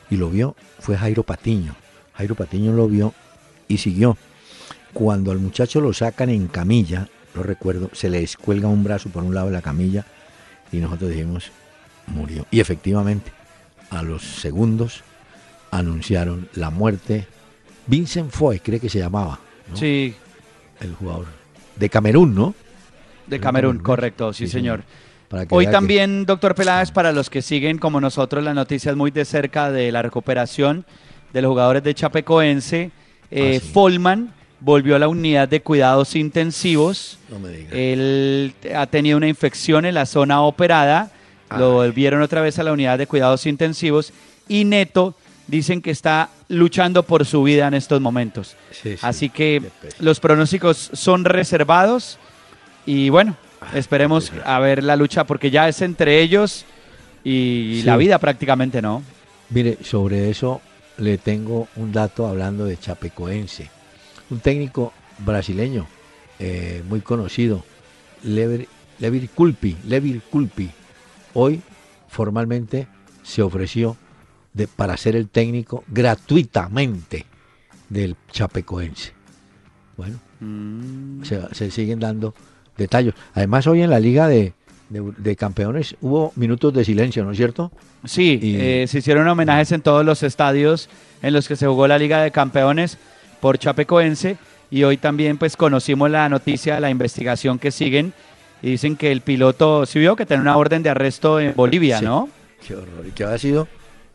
Speaker 1: y lo vio fue Jairo Patiño. Jairo Patiño lo vio y siguió. Cuando al muchacho lo sacan en camilla, lo recuerdo, se le descuelga un brazo por un lado de la camilla y nosotros dijimos, murió. Y efectivamente, a los segundos anunciaron la muerte. Vincent Foy, cree que se llamaba, ¿no?
Speaker 2: Sí,
Speaker 1: el jugador de Camerún, ¿no?
Speaker 2: De Camerún, correcto, sí,
Speaker 1: Sí,
Speaker 2: señor. Hoy
Speaker 1: que-
Speaker 2: también, doctor Peláez, para los que siguen como nosotros las noticias muy de cerca de la recuperación de los jugadores de Chapecoense, eh,
Speaker 1: Ah, sí.
Speaker 2: Folman volvió a la unidad de cuidados intensivos.
Speaker 1: No me diga.
Speaker 2: Él ha tenido una infección en la zona operada, lo volvieron otra vez a la unidad de cuidados intensivos y Neto dicen que está luchando por su vida en estos momentos.
Speaker 1: Sí, sí.
Speaker 2: Así que los pronósticos son reservados y bueno, esperemos
Speaker 1: qué
Speaker 2: a ver la lucha porque ya es entre ellos y
Speaker 1: Sí.
Speaker 2: la vida prácticamente, ¿no?
Speaker 1: Mire, sobre eso le tengo un dato hablando de Chapecoense. Un técnico brasileño eh, muy conocido, Lever, Levir Culpi, Levir Culpi, hoy formalmente se ofreció de, para ser el técnico gratuitamente del Chapecoense. Bueno,
Speaker 2: Mm.
Speaker 1: se siguen dando detalles. Además, hoy en la Liga de, de- de Campeones hubo minutos de silencio, ¿no es cierto?
Speaker 2: Sí,
Speaker 1: Y-
Speaker 2: eh, se hicieron homenajes en todos los estadios en los que se jugó la Liga de Campeones por Chapecoense y hoy también pues conocimos la noticia, la investigación que siguen y dicen que el piloto, sí vio que tenía una orden de arresto en Bolivia,
Speaker 1: Sí.
Speaker 2: ¿no?
Speaker 1: Qué horror. Y que había sido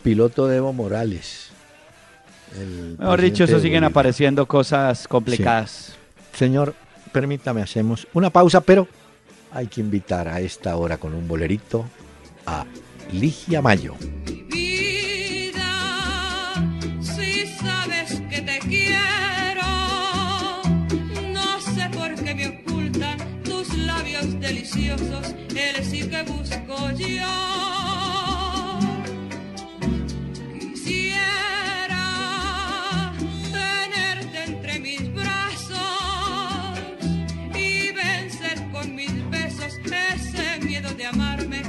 Speaker 1: piloto de Evo Morales.
Speaker 2: Mejor dicho, eso
Speaker 1: de
Speaker 2: siguen apareciendo cosas complicadas.
Speaker 1: Señor, permítame, hacemos una pausa, pero hay que invitar a esta hora con un bolerito a Ligia Mayo.
Speaker 4: vida, si sabes que te quiero, no sé por qué me ocultan tus labios deliciosos, el sí que busco yo. Besos ese miedo de amarme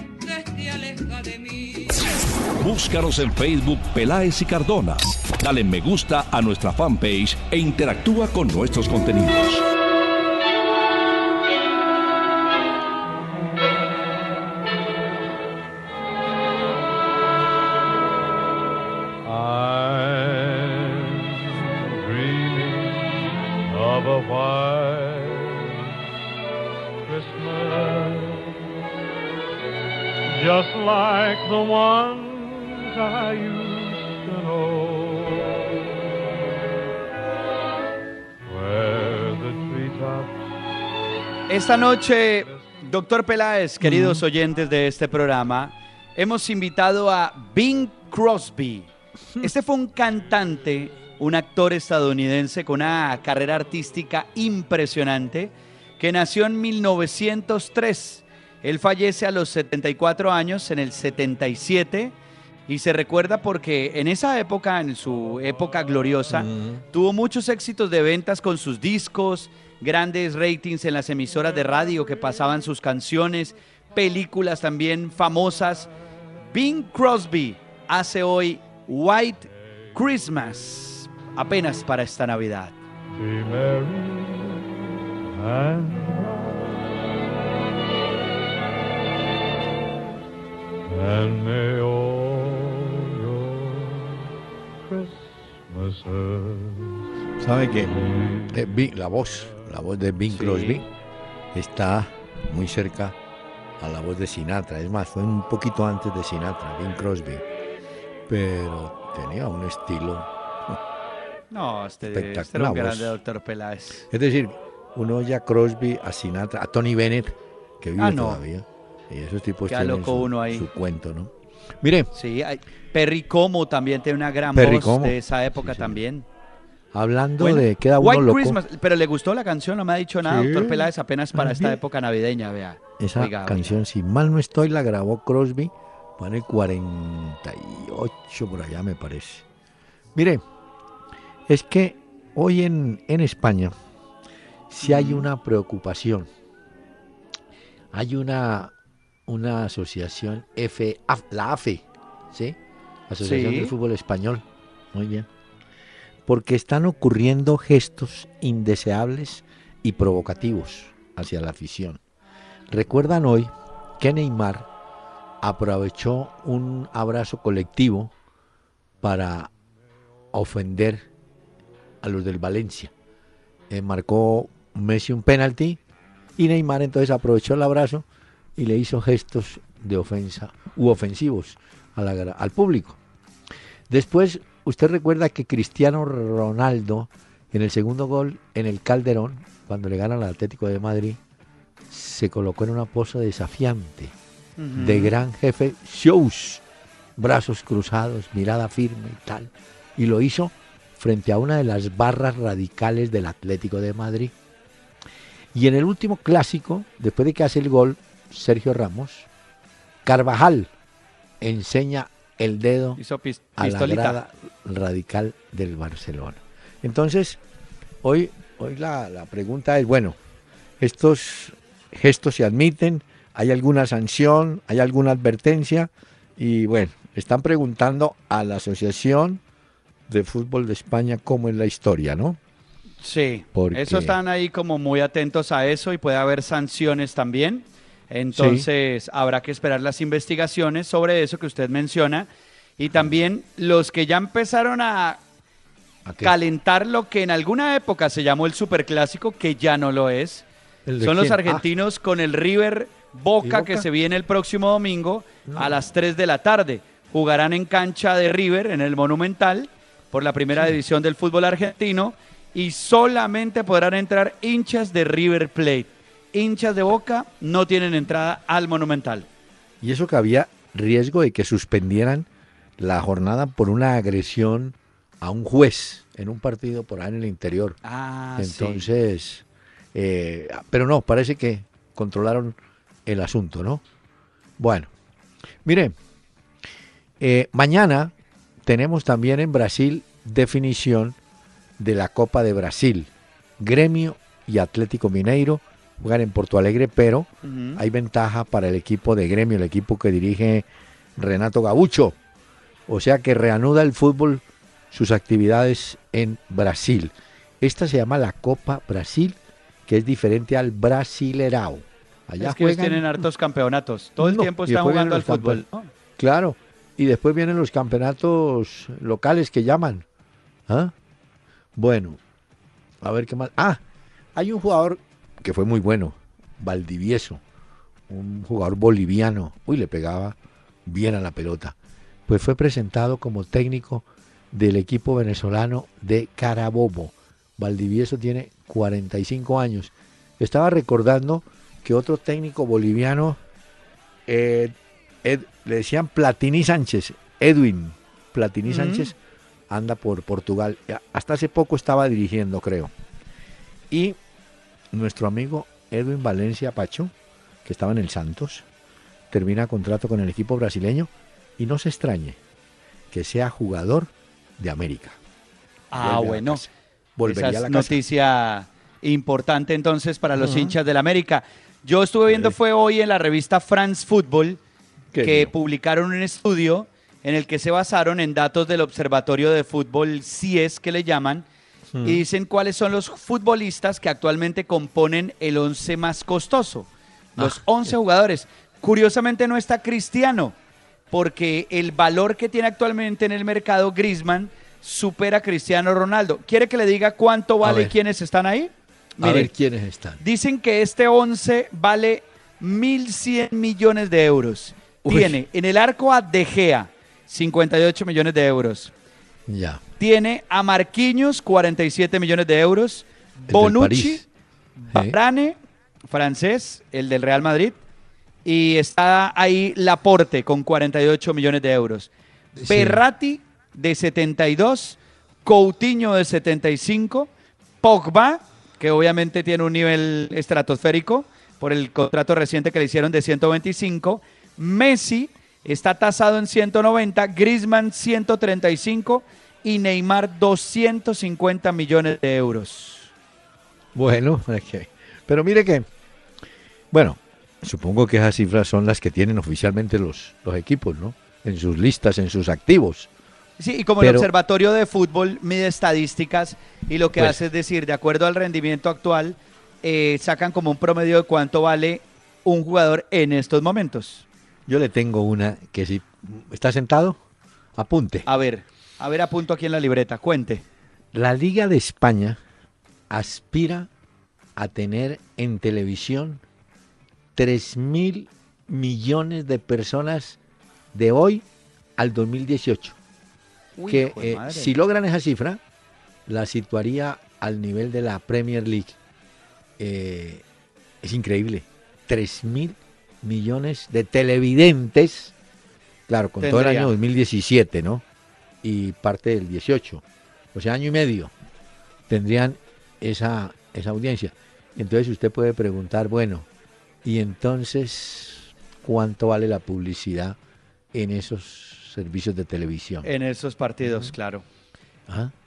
Speaker 4: aleja de mí.
Speaker 5: Búscanos en Facebook Peláez y Cardona. Dale me gusta a nuestra fanpage e interactúa con nuestros contenidos.
Speaker 2: Esta noche, doctor Peláez, queridos oyentes de este programa, hemos invitado a Bing Crosby. *laughs* Este fue un cantante, un actor estadounidense con una carrera artística impresionante que nació en 1903. Él fallece a los 74 años, en el 77, y se recuerda porque en esa época, en su época gloriosa, tuvo muchos éxitos de ventas con sus discos, grandes ratings en las emisoras de radio que pasaban sus canciones, películas también famosas. Bing Crosby hace hoy White Christmas, apenas para esta Navidad.
Speaker 6: be merry and and may all your Christmases
Speaker 1: ¿Sabe que eh, la voz, la voz de Bing
Speaker 2: Sí.
Speaker 1: Crosby está muy cerca a la voz de Sinatra? Es más, fue un poquito antes de Sinatra, Bing Crosby. Pero tenía un estilo. *laughs*
Speaker 2: No, este, este
Speaker 1: Espectacular voz.
Speaker 2: grande doctor Peláez.
Speaker 1: Es decir, uno oye a Crosby, a Sinatra, a Tony Bennett, que vive
Speaker 2: Ah, no.
Speaker 1: todavía. Y esos tipos
Speaker 2: Queda
Speaker 1: tienen
Speaker 2: loco
Speaker 1: su,
Speaker 2: uno ahí.
Speaker 1: su cuento, ¿no? Mire,
Speaker 2: Sí, hay- Perry Como también tiene una gran
Speaker 1: Perry
Speaker 2: voz
Speaker 1: Como.
Speaker 2: de esa época
Speaker 1: Sí, sí. Hablando
Speaker 2: Bueno,
Speaker 1: de queda uno
Speaker 2: White
Speaker 1: loco.
Speaker 2: Christmas, pero le gustó la canción, no me ha dicho nada,
Speaker 1: Sí.
Speaker 2: doctor Peláez, apenas para esta época navideña, vea.
Speaker 1: Esa
Speaker 2: Oiga, oiga.
Speaker 1: canción, si mal no estoy, la grabó Crosby en el 48 por allá me parece. Mire, es que hoy en, en España sí hay una preocupación. Hay una, una asociación, F, la AFE, ¿sí? Asociación
Speaker 2: Sí.
Speaker 1: del Fútbol Español. Muy bien. Porque están ocurriendo gestos indeseables y provocativos hacia la afición. Recuerdan hoy que Neymar aprovechó un abrazo colectivo para ofender a los del Valencia. Eh, marcó Messi un penalti y Neymar entonces aprovechó el abrazo y le hizo gestos de ofensa u ofensivos al público. Después, usted recuerda que Cristiano Ronaldo, en el segundo gol en el Calderón, cuando le ganan al Atlético de Madrid, se colocó en una pose desafiante, de gran jefe shows, brazos cruzados, mirada firme y tal. Y lo hizo frente a una de las barras radicales del Atlético de Madrid. Y en el último clásico, después de que hace el gol Sergio Ramos, Carvajal enseña el dedo
Speaker 2: Hizo
Speaker 1: a la grada radical del Barcelona. Entonces, hoy, hoy la, la pregunta es, bueno, estos gestos se admiten, hay alguna sanción, hay alguna advertencia, y bueno, están preguntando a la Asociación de Fútbol de España cómo es la historia, ¿no?
Speaker 2: Sí,
Speaker 1: Porque-
Speaker 2: eso están ahí como muy atentos a eso y puede haber sanciones también. Entonces habrá que esperar las investigaciones sobre eso que usted menciona y también los que ya empezaron a calentar lo que en alguna época se llamó el superclásico, que ya no lo es.
Speaker 1: ¿El de
Speaker 2: Son los?
Speaker 1: Ah,
Speaker 2: argentinos con el River Boca,
Speaker 1: ¿Y
Speaker 2: que se viene el próximo domingo a las 3 de la tarde. Jugarán en cancha de River, en el Monumental, por la primera división del fútbol argentino, y solamente podrán entrar hinchas de River Plate. Hinchas de Boca no tienen entrada al Monumental.
Speaker 1: Y eso que había riesgo de que suspendieran la jornada por una agresión a un juez en un partido por ahí en el interior.
Speaker 2: Ah,
Speaker 1: Entonces, eh, pero no, parece que controlaron el asunto, ¿no? Bueno, mire, eh, mañana tenemos también en Brasil definición de la Copa de Brasil. Gremio y Atlético Mineiro juegan en Porto Alegre, pero hay ventaja para el equipo de Gremio, el equipo que dirige Renato Gabucho. O sea que reanuda el fútbol sus actividades en Brasil. Esta se llama la Copa Brasil, que es diferente al Brasilerao. Allá
Speaker 2: es que ellos tienen hartos campeonatos. Todo el
Speaker 1: No,
Speaker 2: tiempo están jugando al fútbol.
Speaker 1: campeon- Claro, y después vienen los campeonatos locales que llaman. ¿Ah? Bueno, a ver qué más. Ah, hay un jugador que fue muy bueno, Valdivieso, un jugador boliviano. Uy, le pegaba bien a la pelota. Pues fue presentado como técnico del equipo venezolano de Carabobo. Valdivieso tiene 45 años. Estaba recordando que otro técnico boliviano eh, Ed- le decían Platini Sánchez, Edwin Platini. Sánchez anda por Portugal. Hasta hace poco estaba dirigiendo, creo. Y nuestro amigo Edwin Valencia Pacho, que estaba en el Santos, termina contrato con el equipo brasileño y no se extrañe que sea jugador de América.
Speaker 2: Ah,
Speaker 1: Vuelve
Speaker 2: bueno.
Speaker 1: Volvería
Speaker 2: Esa
Speaker 1: a la casa.
Speaker 2: noticia importante entonces para los
Speaker 1: Ujú.
Speaker 2: hinchas del América. Yo estuve viendo, fue hoy en la revista France Football,
Speaker 1: Qué
Speaker 2: que publicaron un estudio en el que se basaron en datos del Observatorio de Fútbol CIES, que le llaman, y dicen cuáles son los futbolistas que actualmente componen el 11 más costoso. Los
Speaker 1: Ah,
Speaker 2: 11 jugadores. Curiosamente no está Cristiano, porque el valor que tiene actualmente en el mercado Griezmann supera a Cristiano Ronaldo. ¿Quiere que le diga cuánto vale y quiénes están ahí?
Speaker 1: A
Speaker 2: Mire,
Speaker 1: ver quiénes están.
Speaker 2: Dicen que este 11 vale 1.100 millones de euros.
Speaker 1: Uy.
Speaker 2: Tiene en el arco a De Gea, 58 millones de euros.
Speaker 1: Ya.
Speaker 2: Tiene a Marquinhos, 47 millones de euros. Bonucci. Varane, francés, el del Real Madrid. Y está ahí Laporte con 48 millones de euros.
Speaker 1: Sí.
Speaker 2: De 72, Coutinho de 75, Pogba, que obviamente tiene un nivel estratosférico por el contrato reciente que le hicieron de 125, Messi está tasado en 190, Griezmann 135 y Neymar 250 millones de euros.
Speaker 1: Bueno, *laughs* pero mire que, bueno, supongo que esas cifras son las que tienen oficialmente los, los equipos, ¿no? En sus listas, en sus activos.
Speaker 2: Sí, y como el Observatorio de Fútbol mide estadísticas y lo que
Speaker 1: Pues-
Speaker 2: hace es decir, de acuerdo al rendimiento actual, eh, sacan como un promedio de cuánto vale un jugador en estos momentos.
Speaker 1: Yo le tengo una que si está sentado, apunte.
Speaker 2: A ver, a ver, apunto aquí en la libreta, cuente.
Speaker 1: La Liga de España aspira a tener en televisión 3 mil millones de personas de hoy al 2018.
Speaker 2: Uy,
Speaker 1: que eh, si logran esa cifra, la situaría al nivel de la Premier League. Eh, es increíble. 3 mil millones de televidentes. Claro, con todo el año 2017, ¿no? Y parte del 18. O sea, año y medio tendrían esa, esa audiencia. Entonces usted puede preguntar, bueno, ¿y entonces cuánto vale la publicidad en esos servicios de televisión?
Speaker 2: En esos partidos, claro.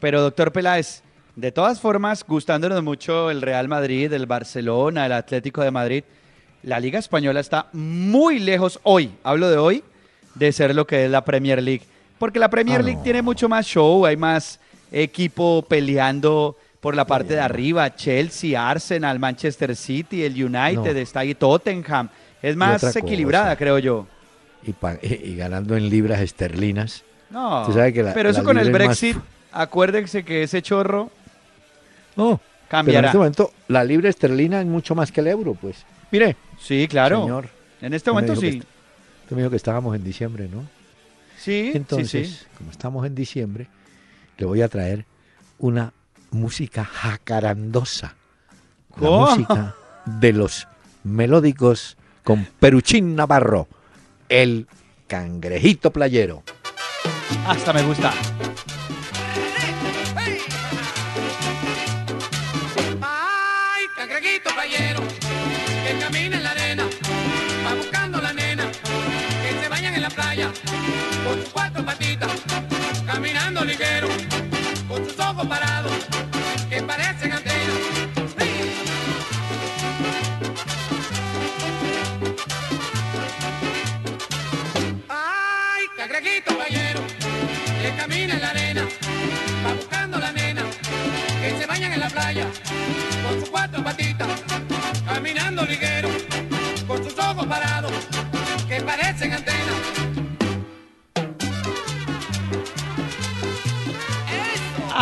Speaker 2: Pero doctor Peláez, de todas formas, gustándonos mucho el Real Madrid, el Barcelona, el Atlético de Madrid, la Liga Española está muy lejos hoy, hablo de hoy, de ser lo que es la Premier League. Porque la Premier
Speaker 1: Ah,
Speaker 2: League
Speaker 1: no.
Speaker 2: tiene mucho más show, hay más equipo peleando por la parte de arriba, Chelsea, Arsenal, Manchester City, el United,
Speaker 1: No.
Speaker 2: está ahí Tottenham. Es más equilibrada, creo yo.
Speaker 1: y, ganando en libras esterlinas.
Speaker 2: No,
Speaker 1: que la-
Speaker 2: pero eso con el
Speaker 1: más-
Speaker 2: Brexit, acuérdense que ese chorro
Speaker 1: No, pero en
Speaker 2: cambiará.
Speaker 1: este momento la libra esterlina es mucho más que el euro, pues. Mire,
Speaker 2: Sí, claro.
Speaker 1: señor,
Speaker 2: En este momento sí.
Speaker 1: est- usted me dijo que estábamos en diciembre, ¿no?
Speaker 2: Sí,
Speaker 1: Entonces,
Speaker 2: sí, sí.
Speaker 1: como estamos en diciembre, le voy a traer una música jacarandosa. La música de los melódicos con Peruchín Navarro, el cangrejito playero.
Speaker 2: Hasta me gusta.
Speaker 4: Con sus cuatro patitas, caminando ligero, con sus ojos parados, que parecen antenas. Cangrejito playero, que camina en la arena, va buscando la nena, que se bañan en la playa, con sus cuatro patitas,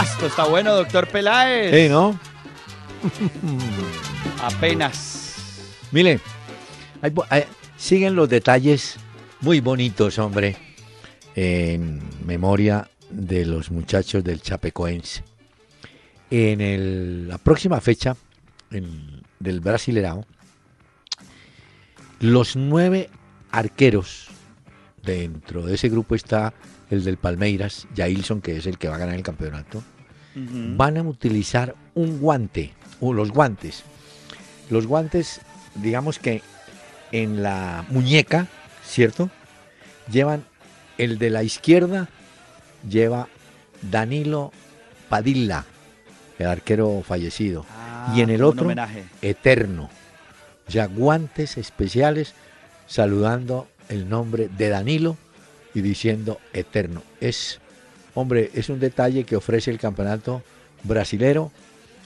Speaker 2: esto está bueno, doctor Peláez.
Speaker 1: Hey, ¿no? *laughs*
Speaker 2: Apenas.
Speaker 1: Mire, hay bo- hay- siguen los detalles muy bonitos, hombre, en memoria de los muchachos del Chapecoense. En el- la próxima fecha en- del Brasilerao, los nueve arqueros, dentro de ese grupo está el del Palmeiras, Jailson, que es el que va a ganar el campeonato, van a utilizar un guante, o los guantes. Los guantes, digamos que en la muñeca, ¿cierto? Llevan el de la izquierda, lleva Danilo Padilla, el arquero fallecido.
Speaker 2: Ah,
Speaker 1: y en el otro. Eterno. O sea, guantes especiales saludando el nombre de Danilo y diciendo Eterno. Es, hombre, es un detalle que ofrece el campeonato brasilero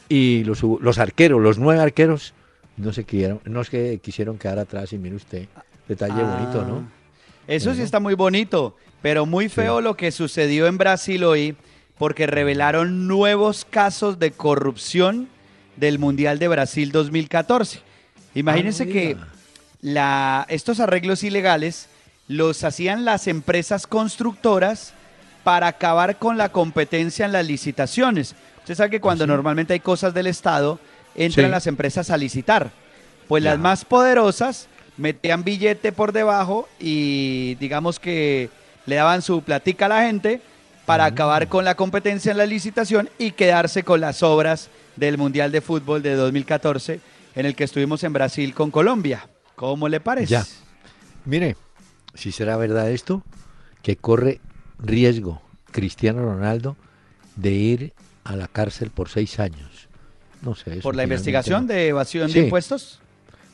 Speaker 1: y los, los arqueros, los nueve arqueros, no se quisieron, no es que quisieron quedar atrás y mire usted, detalle
Speaker 2: Ah.
Speaker 1: bonito, ¿no?
Speaker 2: Eso sí está muy bonito, pero muy feo lo que sucedió en Brasil hoy porque revelaron nuevos casos de corrupción del Mundial de Brasil 2014. Imagínense
Speaker 1: Ah,
Speaker 2: que la, estos arreglos ilegales los hacían las empresas constructoras para acabar con la competencia en las licitaciones. Usted sabe que cuando
Speaker 1: sí?
Speaker 2: normalmente hay cosas del Estado, entran
Speaker 1: Sí.
Speaker 2: las empresas a licitar. Pues
Speaker 1: Ya.
Speaker 2: las más poderosas metían billete por debajo y digamos que le daban su platica a la gente para acabar con la competencia en la licitación y quedarse con las obras del Mundial de Fútbol de 2014 en el que estuvimos en Brasil con Colombia. ¿Cómo le parece?
Speaker 1: Ya. Mire, si será verdad esto, que corre riesgo Cristiano Ronaldo de ir a la cárcel por seis años. No sé. eso
Speaker 2: Por la investigación
Speaker 1: no.
Speaker 2: de evasión
Speaker 1: Sí.
Speaker 2: de impuestos.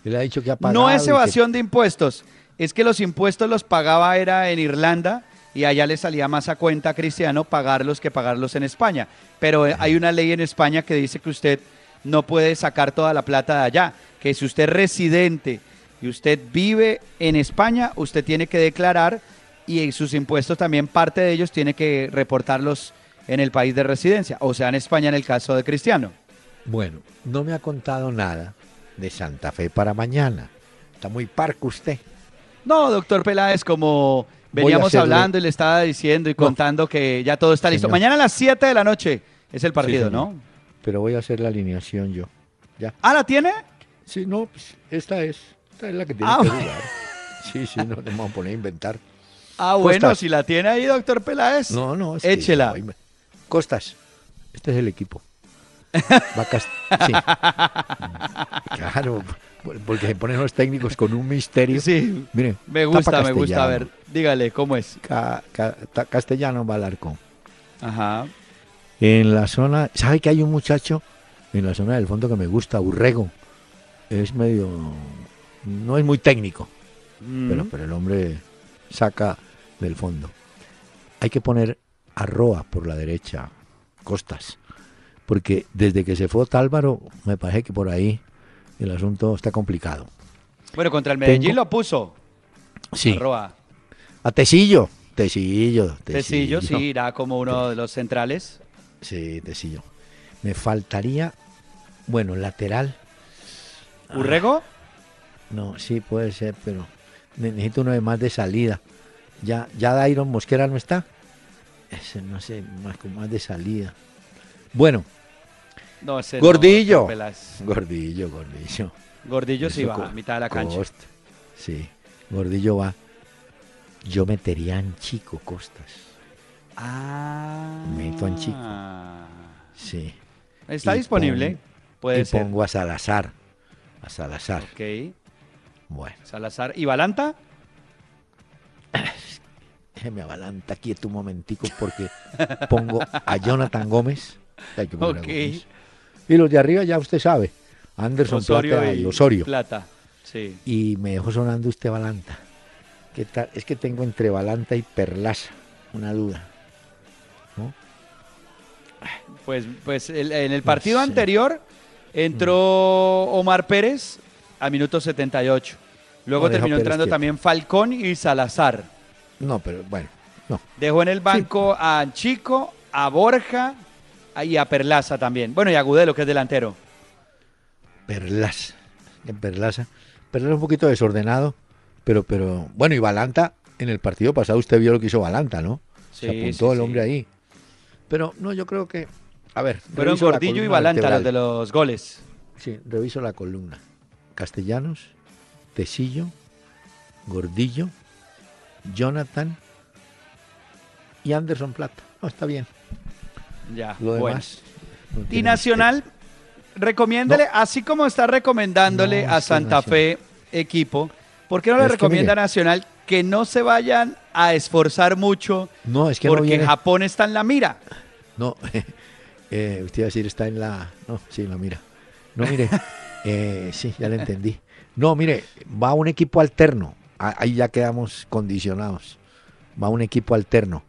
Speaker 1: Él ha dicho que ha pagado.
Speaker 2: No es
Speaker 1: que-
Speaker 2: evasión de impuestos, es que los impuestos los pagaba era en Irlanda y allá le salía más a cuenta a Cristiano pagarlos que pagarlos en España. Pero eh, hay una ley en España que dice que usted no puede sacar toda la plata de allá, que si usted es residente y usted vive en España, usted tiene que declarar y sus impuestos también parte de ellos tiene que reportarlos en el país de residencia, o sea, en España en el caso de Cristiano.
Speaker 1: Bueno, no me ha contado nada de Santa Fe para mañana. Está muy parco usted.
Speaker 2: No, doctor Peláez, como veníamos
Speaker 1: hacerle-
Speaker 2: hablando y le estaba diciendo y
Speaker 1: No.
Speaker 2: contando que ya todo está listo.
Speaker 1: Señor.
Speaker 2: Mañana a las 7 de la noche es el partido. ¿no?
Speaker 1: Pero voy a hacer la alineación yo. Ya.
Speaker 2: Ah, ¿la tiene?
Speaker 1: Sí, no, pues esta es. Esta es la que tiene
Speaker 2: Ah,
Speaker 1: que
Speaker 2: bueno.
Speaker 1: jugar. Sí, sí, no te vamos a poner a inventar.
Speaker 2: Ah, bueno,
Speaker 1: Costas.
Speaker 2: si la tiene ahí, doctor Peláez.
Speaker 1: No, no. es que-
Speaker 2: Échela.
Speaker 1: Costas, este es el equipo. Va a cas- sí. *laughs* Claro, por- porque se ponen los técnicos con un misterio.
Speaker 2: Sí,
Speaker 1: Mire,
Speaker 2: me gusta, me gusta. A ver, dígale, ¿cómo es?
Speaker 1: Ca- ca- ta- castellano va al arco.
Speaker 2: Ajá.
Speaker 1: En la zona, ¿sabe que hay un muchacho en la zona del fondo que me gusta, Urrego? Es medio, no es muy técnico,
Speaker 2: Mm.
Speaker 1: pero, pero el hombre saca del fondo. Hay que poner a Roa por la derecha, Costas, porque desde que se fue Álvaro, me parece que por ahí el asunto está complicado.
Speaker 2: Bueno, contra el Medellín
Speaker 1: Tengo-
Speaker 2: lo puso.
Speaker 1: Sí,
Speaker 2: Arroba.
Speaker 1: a Tecillo, Tecillo,
Speaker 2: Tecillo, sí, irá como uno de los centrales.
Speaker 1: Sí, Tecillo. Me faltaría, bueno, lateral. Ah. No, sí puede ser, pero ne- necesito uno de más de salida. Ya, ya Dairon Mosquera no está. Ese no sé, más con más de salida. Bueno,
Speaker 2: No, ese no,
Speaker 1: Gordillo. Gordillo, Gordillo.
Speaker 2: Gordillo sí va, a mitad de la cancha.
Speaker 1: Sí, Gordillo va. Yo metería en Chico Costas.
Speaker 2: Ah.
Speaker 1: Meto en chico. Sí.
Speaker 2: Está
Speaker 1: Y
Speaker 2: disponible.
Speaker 1: pon-
Speaker 2: Puede
Speaker 1: y
Speaker 2: ser.
Speaker 1: pongo a Salazar. A Salazar.
Speaker 2: Ok.
Speaker 1: Bueno,
Speaker 2: Salazar. ¿Y Balanta?
Speaker 1: déjeme avalanta quieto un momentico porque pongo a Jonathan Gómez. Hay que poner a
Speaker 2: Ok.
Speaker 1: Gómez. Y los de arriba ya usted sabe. Anderson Plata y Osorio.
Speaker 2: Plata. Sí.
Speaker 1: Y me dejó sonando usted Balanta. ¿Qué tal? Es que tengo entre Balanta y Perlaza una duda. ¿no?
Speaker 2: Pues, pues el- en el partido
Speaker 1: sé. Mm.
Speaker 2: anterior entró Omar Pérez a minuto 78. Luego
Speaker 1: No,
Speaker 2: terminó entrando
Speaker 1: quieto.
Speaker 2: también Falcón y Salazar.
Speaker 1: No, pero bueno, no.
Speaker 2: Dejó en el banco a Chico, a Borja y a Perlaza también. Bueno, y a Gudelo, que es delantero.
Speaker 1: Perlaza. En Perlaza. Perlaza un poquito desordenado, pero, pero, bueno, y Balanta, en el partido pasado usted vio lo que hizo Balanta, ¿no? Se
Speaker 2: Sí,
Speaker 1: apuntó
Speaker 2: sí,
Speaker 1: el hombre ahí. Pero no, yo creo que, a ver,
Speaker 2: Fueron Gordillo y Balanta los de los goles.
Speaker 1: Sí, reviso la columna. Castellanos, Tecillo, Gordillo, Jonathan y Anderson Plata. No, está bien.
Speaker 2: Ya,
Speaker 1: Lo
Speaker 2: bueno.
Speaker 1: demás. no
Speaker 2: Y Nacional, recomiéndale, así como está recomendándole
Speaker 1: No,
Speaker 2: a Santa Fe equipo, ¿por qué no le recomienda a. Nacional que no se vayan a esforzar mucho?
Speaker 1: No, es que
Speaker 2: porque
Speaker 1: viene.
Speaker 2: Japón está en la mira.
Speaker 1: No, *laughs* eh, usted iba a decir, está en la. No, sí, la mira. No, mire, *laughs* eh, sí, ya le entendí. No, mire, va un equipo alterno. Ah, Ahí ya quedamos condicionados. Va un equipo alterno.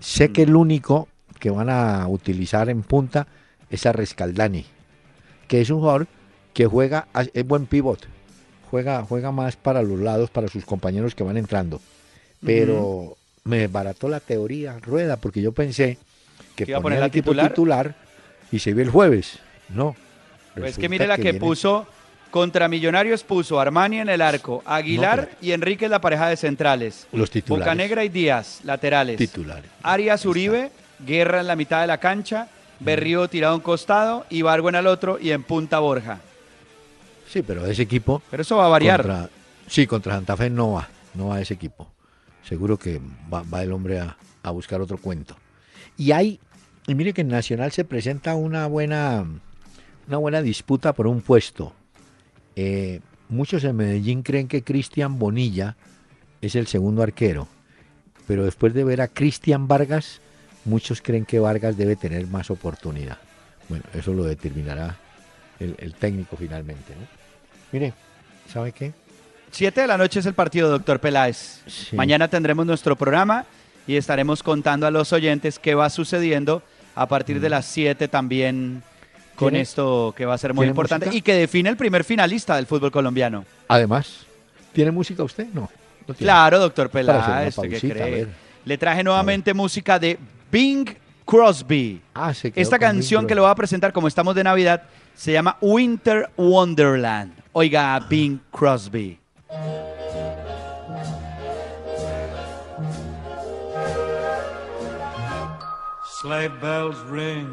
Speaker 1: Sé que el único que van a utilizar en punta es a Rescaldani, que es un jugador que juega, es buen pivot, juega, juega más para los lados, para sus compañeros que van entrando. Pero me barató la teoría, Rueda, porque yo pensé que
Speaker 2: ¿Que iba a
Speaker 1: ponía
Speaker 2: poner
Speaker 1: el equipo
Speaker 2: titular?
Speaker 1: titular y se vio el jueves. No.
Speaker 2: Pues que mire la que,
Speaker 1: viene-
Speaker 2: puso contra Millonarios puso Armani en el arco, Aguilar
Speaker 1: No, pero-
Speaker 2: y Enrique en la pareja de centrales.
Speaker 1: Los titulares.
Speaker 2: Bocanegra y Díaz, laterales.
Speaker 1: Titulares.
Speaker 2: Arias Uribe, Guerra en la mitad de la cancha,
Speaker 1: Mm.
Speaker 2: Berrío tirado a un costado, Ibargo al otro y en punta Borja.
Speaker 1: Sí, pero ese equipo.
Speaker 2: Pero eso va a variar.
Speaker 1: contra- sí, contra Santa Fe no va, no va ese equipo. Seguro que va, va el hombre a, a buscar otro cuento. Y hay, y mire que en Nacional se presenta una buena, una buena disputa por un puesto. Eh, muchos en Medellín creen que Cristian Bonilla es el segundo arquero, pero después de ver a Cristian Vargas, muchos creen que Vargas debe tener más oportunidad. Bueno, eso lo determinará el, el técnico finalmente. ¿no? Mire, ¿sabe qué?
Speaker 2: Siete de la noche es el partido, doctor Peláez.
Speaker 1: Sí.
Speaker 2: Mañana tendremos nuestro programa y estaremos contando a los oyentes qué va sucediendo a partir de las 7 también con
Speaker 1: Mm. ¿Tiene-
Speaker 2: esto que va a ser muy importante
Speaker 1: música?
Speaker 2: y que define el primer finalista del fútbol colombiano.
Speaker 1: Además, ¿tiene música usted? No.
Speaker 2: Claro, doctor Peláez, ¿usted qué cree? Le traje nuevamente música de Bing Crosby.
Speaker 1: Ah, se
Speaker 2: Esta
Speaker 1: Bing
Speaker 2: canción que le voy a presentar como estamos de Navidad se llama Winter Wonderland. Oiga, Bing Crosby.
Speaker 7: Sleigh bells ring.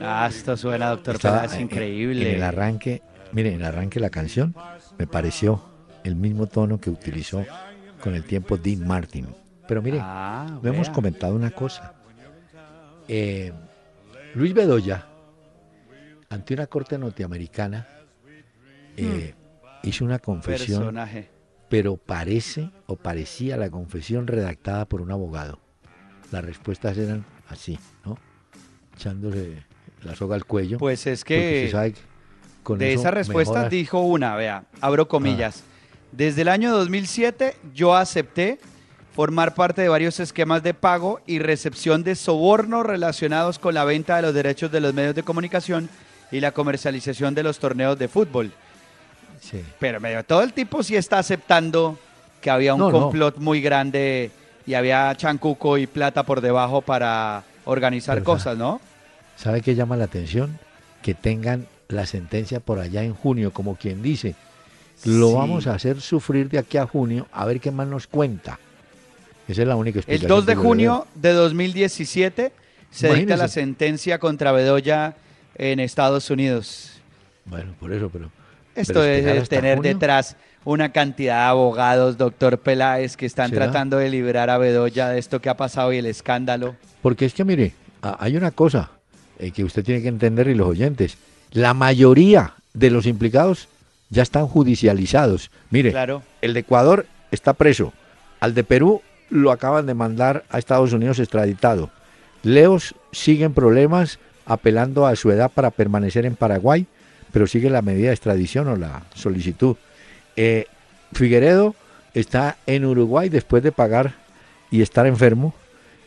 Speaker 2: Ah, esto suena, doctor Peláez,
Speaker 1: en-
Speaker 2: increíble.
Speaker 1: En el arranque, mire, en el arranque de la canción me pareció el mismo tono que utilizó con el tiempo Dean Martin. Pero mire,
Speaker 2: Ah,
Speaker 1: no hemos comentado una cosa. Eh, Luis Bedoya, ante una corte norteamericana, eh, hizo una confesión,
Speaker 2: Personaje.
Speaker 1: pero parece o parecía la confesión redactada por un abogado. Las respuestas eran así, ¿no? Echándole la soga al cuello.
Speaker 2: Pues es que
Speaker 1: sabe con
Speaker 2: de
Speaker 1: eso
Speaker 2: esas respuestas
Speaker 1: mejora-
Speaker 2: dijo una, vea, abro comillas.
Speaker 1: Ah.
Speaker 2: Desde el año 2007 yo acepté formar parte de varios esquemas de pago y recepción de sobornos relacionados con la venta de los derechos de los medios de comunicación y la comercialización de los torneos de fútbol.
Speaker 1: Sí.
Speaker 2: Pero medio todo el tipo sí está aceptando que había un
Speaker 1: No, no.
Speaker 2: complot muy grande y había chancuco y plata por debajo para organizar
Speaker 1: Pero,
Speaker 2: cosas, ¿no?
Speaker 1: ¿Sabe qué llama la atención? Que tengan la sentencia por allá en junio, como quien dice, lo
Speaker 2: Sí.
Speaker 1: vamos a hacer sufrir de aquí a junio, a ver qué más nos cuenta. Esa es la única
Speaker 2: El
Speaker 1: explicación.
Speaker 2: 2 de junio de 2017 se dicta la sentencia contra Bedoya en Estados Unidos.
Speaker 1: Bueno, por eso, pero...
Speaker 2: Esto
Speaker 1: pero
Speaker 2: es, tener
Speaker 1: junio,
Speaker 2: detrás una cantidad de abogados, doctor Peláez, que están
Speaker 1: ¿Será?
Speaker 2: tratando de liberar a Bedoya de esto que ha pasado y el escándalo.
Speaker 1: Porque es que, mire, hay una cosa eh, que usted tiene que entender y los oyentes. La mayoría de los implicados ya están judicializados. Mire,
Speaker 2: Claro.
Speaker 1: el de Ecuador está preso. Al de Perú lo acaban de mandar a Estados Unidos extraditado. Leos sigue en problemas apelando a su edad para permanecer en Paraguay, pero sigue la medida de extradición o la solicitud. Eh, Figueredo está en Uruguay después de pagar y estar enfermo.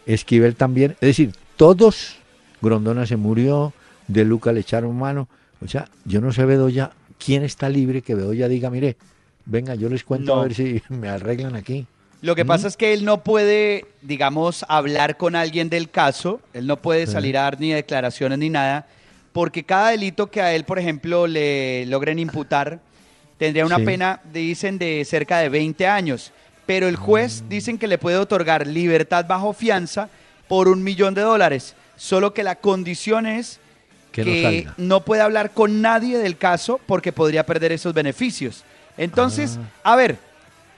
Speaker 1: Esquivel también. Es decir, todos, Grondona se murió, De Luca le echaron mano. O sea, yo no sé Bedoya, quién está libre que Bedoya diga, mire, venga, yo les cuento
Speaker 2: No.
Speaker 1: a ver si me arreglan aquí.
Speaker 2: Lo que pasa es que él no puede, digamos, hablar con alguien del caso, él no puede
Speaker 1: Sí.
Speaker 2: salir a dar ni declaraciones ni nada, porque cada delito que a él, por ejemplo, le logren imputar, tendría una
Speaker 1: Sí.
Speaker 2: pena, dicen, de cerca de 20 años. Pero el juez dicen que le puede otorgar libertad bajo fianza por un millón de dólares. Solo que la condición es
Speaker 1: Que
Speaker 2: que,
Speaker 1: no
Speaker 2: puede hablar con nadie del caso porque podría perder esos beneficios. Entonces,
Speaker 1: Ah.
Speaker 2: a ver,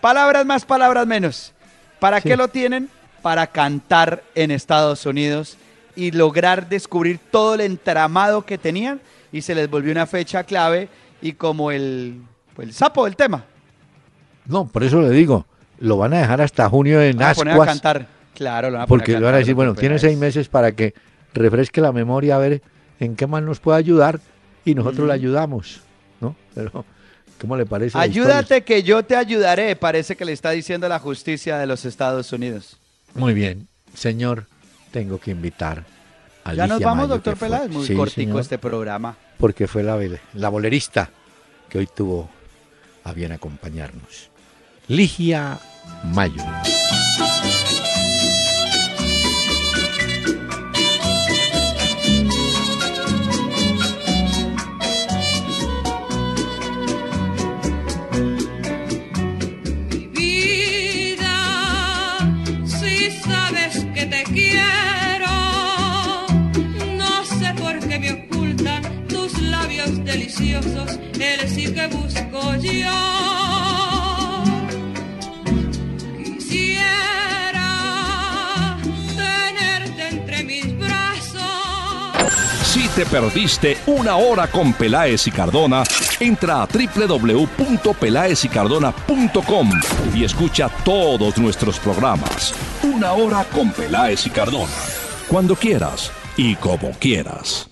Speaker 2: palabras más, palabras menos. ¿Para
Speaker 1: Sí.
Speaker 2: qué lo tienen? Para cantar en Estados Unidos y lograr descubrir todo el entramado que tenían y se les volvió una fecha clave y como el, pues, el sapo del tema.
Speaker 1: No, por eso le digo, lo van a dejar hasta junio en
Speaker 2: Van a poner a
Speaker 1: Ascuas.
Speaker 2: cantar. Claro, lo van a poner
Speaker 1: Porque le van a decir,
Speaker 2: no
Speaker 1: bueno, tiene seis meses para que refresque la memoria a ver en qué más nos puede ayudar y nosotros le ayudamos, ¿no? Pero, ¿cómo le parece?
Speaker 2: Ayúdate que yo te ayudaré, parece que le está diciendo la justicia de los Estados Unidos.
Speaker 1: Muy bien, señor, tengo que invitar a
Speaker 2: Ya nos vamos,
Speaker 1: Mayo,
Speaker 2: doctor Peláez, muy
Speaker 1: Sí,
Speaker 2: cortico
Speaker 1: señor,
Speaker 2: este programa.
Speaker 1: Porque fue la, la bolerista que hoy tuvo a bien acompañarnos. Ligia Mayo.
Speaker 4: Deliciosos, el sí que busco yo. Quisiera tenerte entre mis brazos.
Speaker 5: Si te perdiste una hora con Peláez y Cardona, entra a www.pelaezicardona.com y escucha todos nuestros programas. Una hora con Peláez y Cardona. Cuando quieras y como quieras.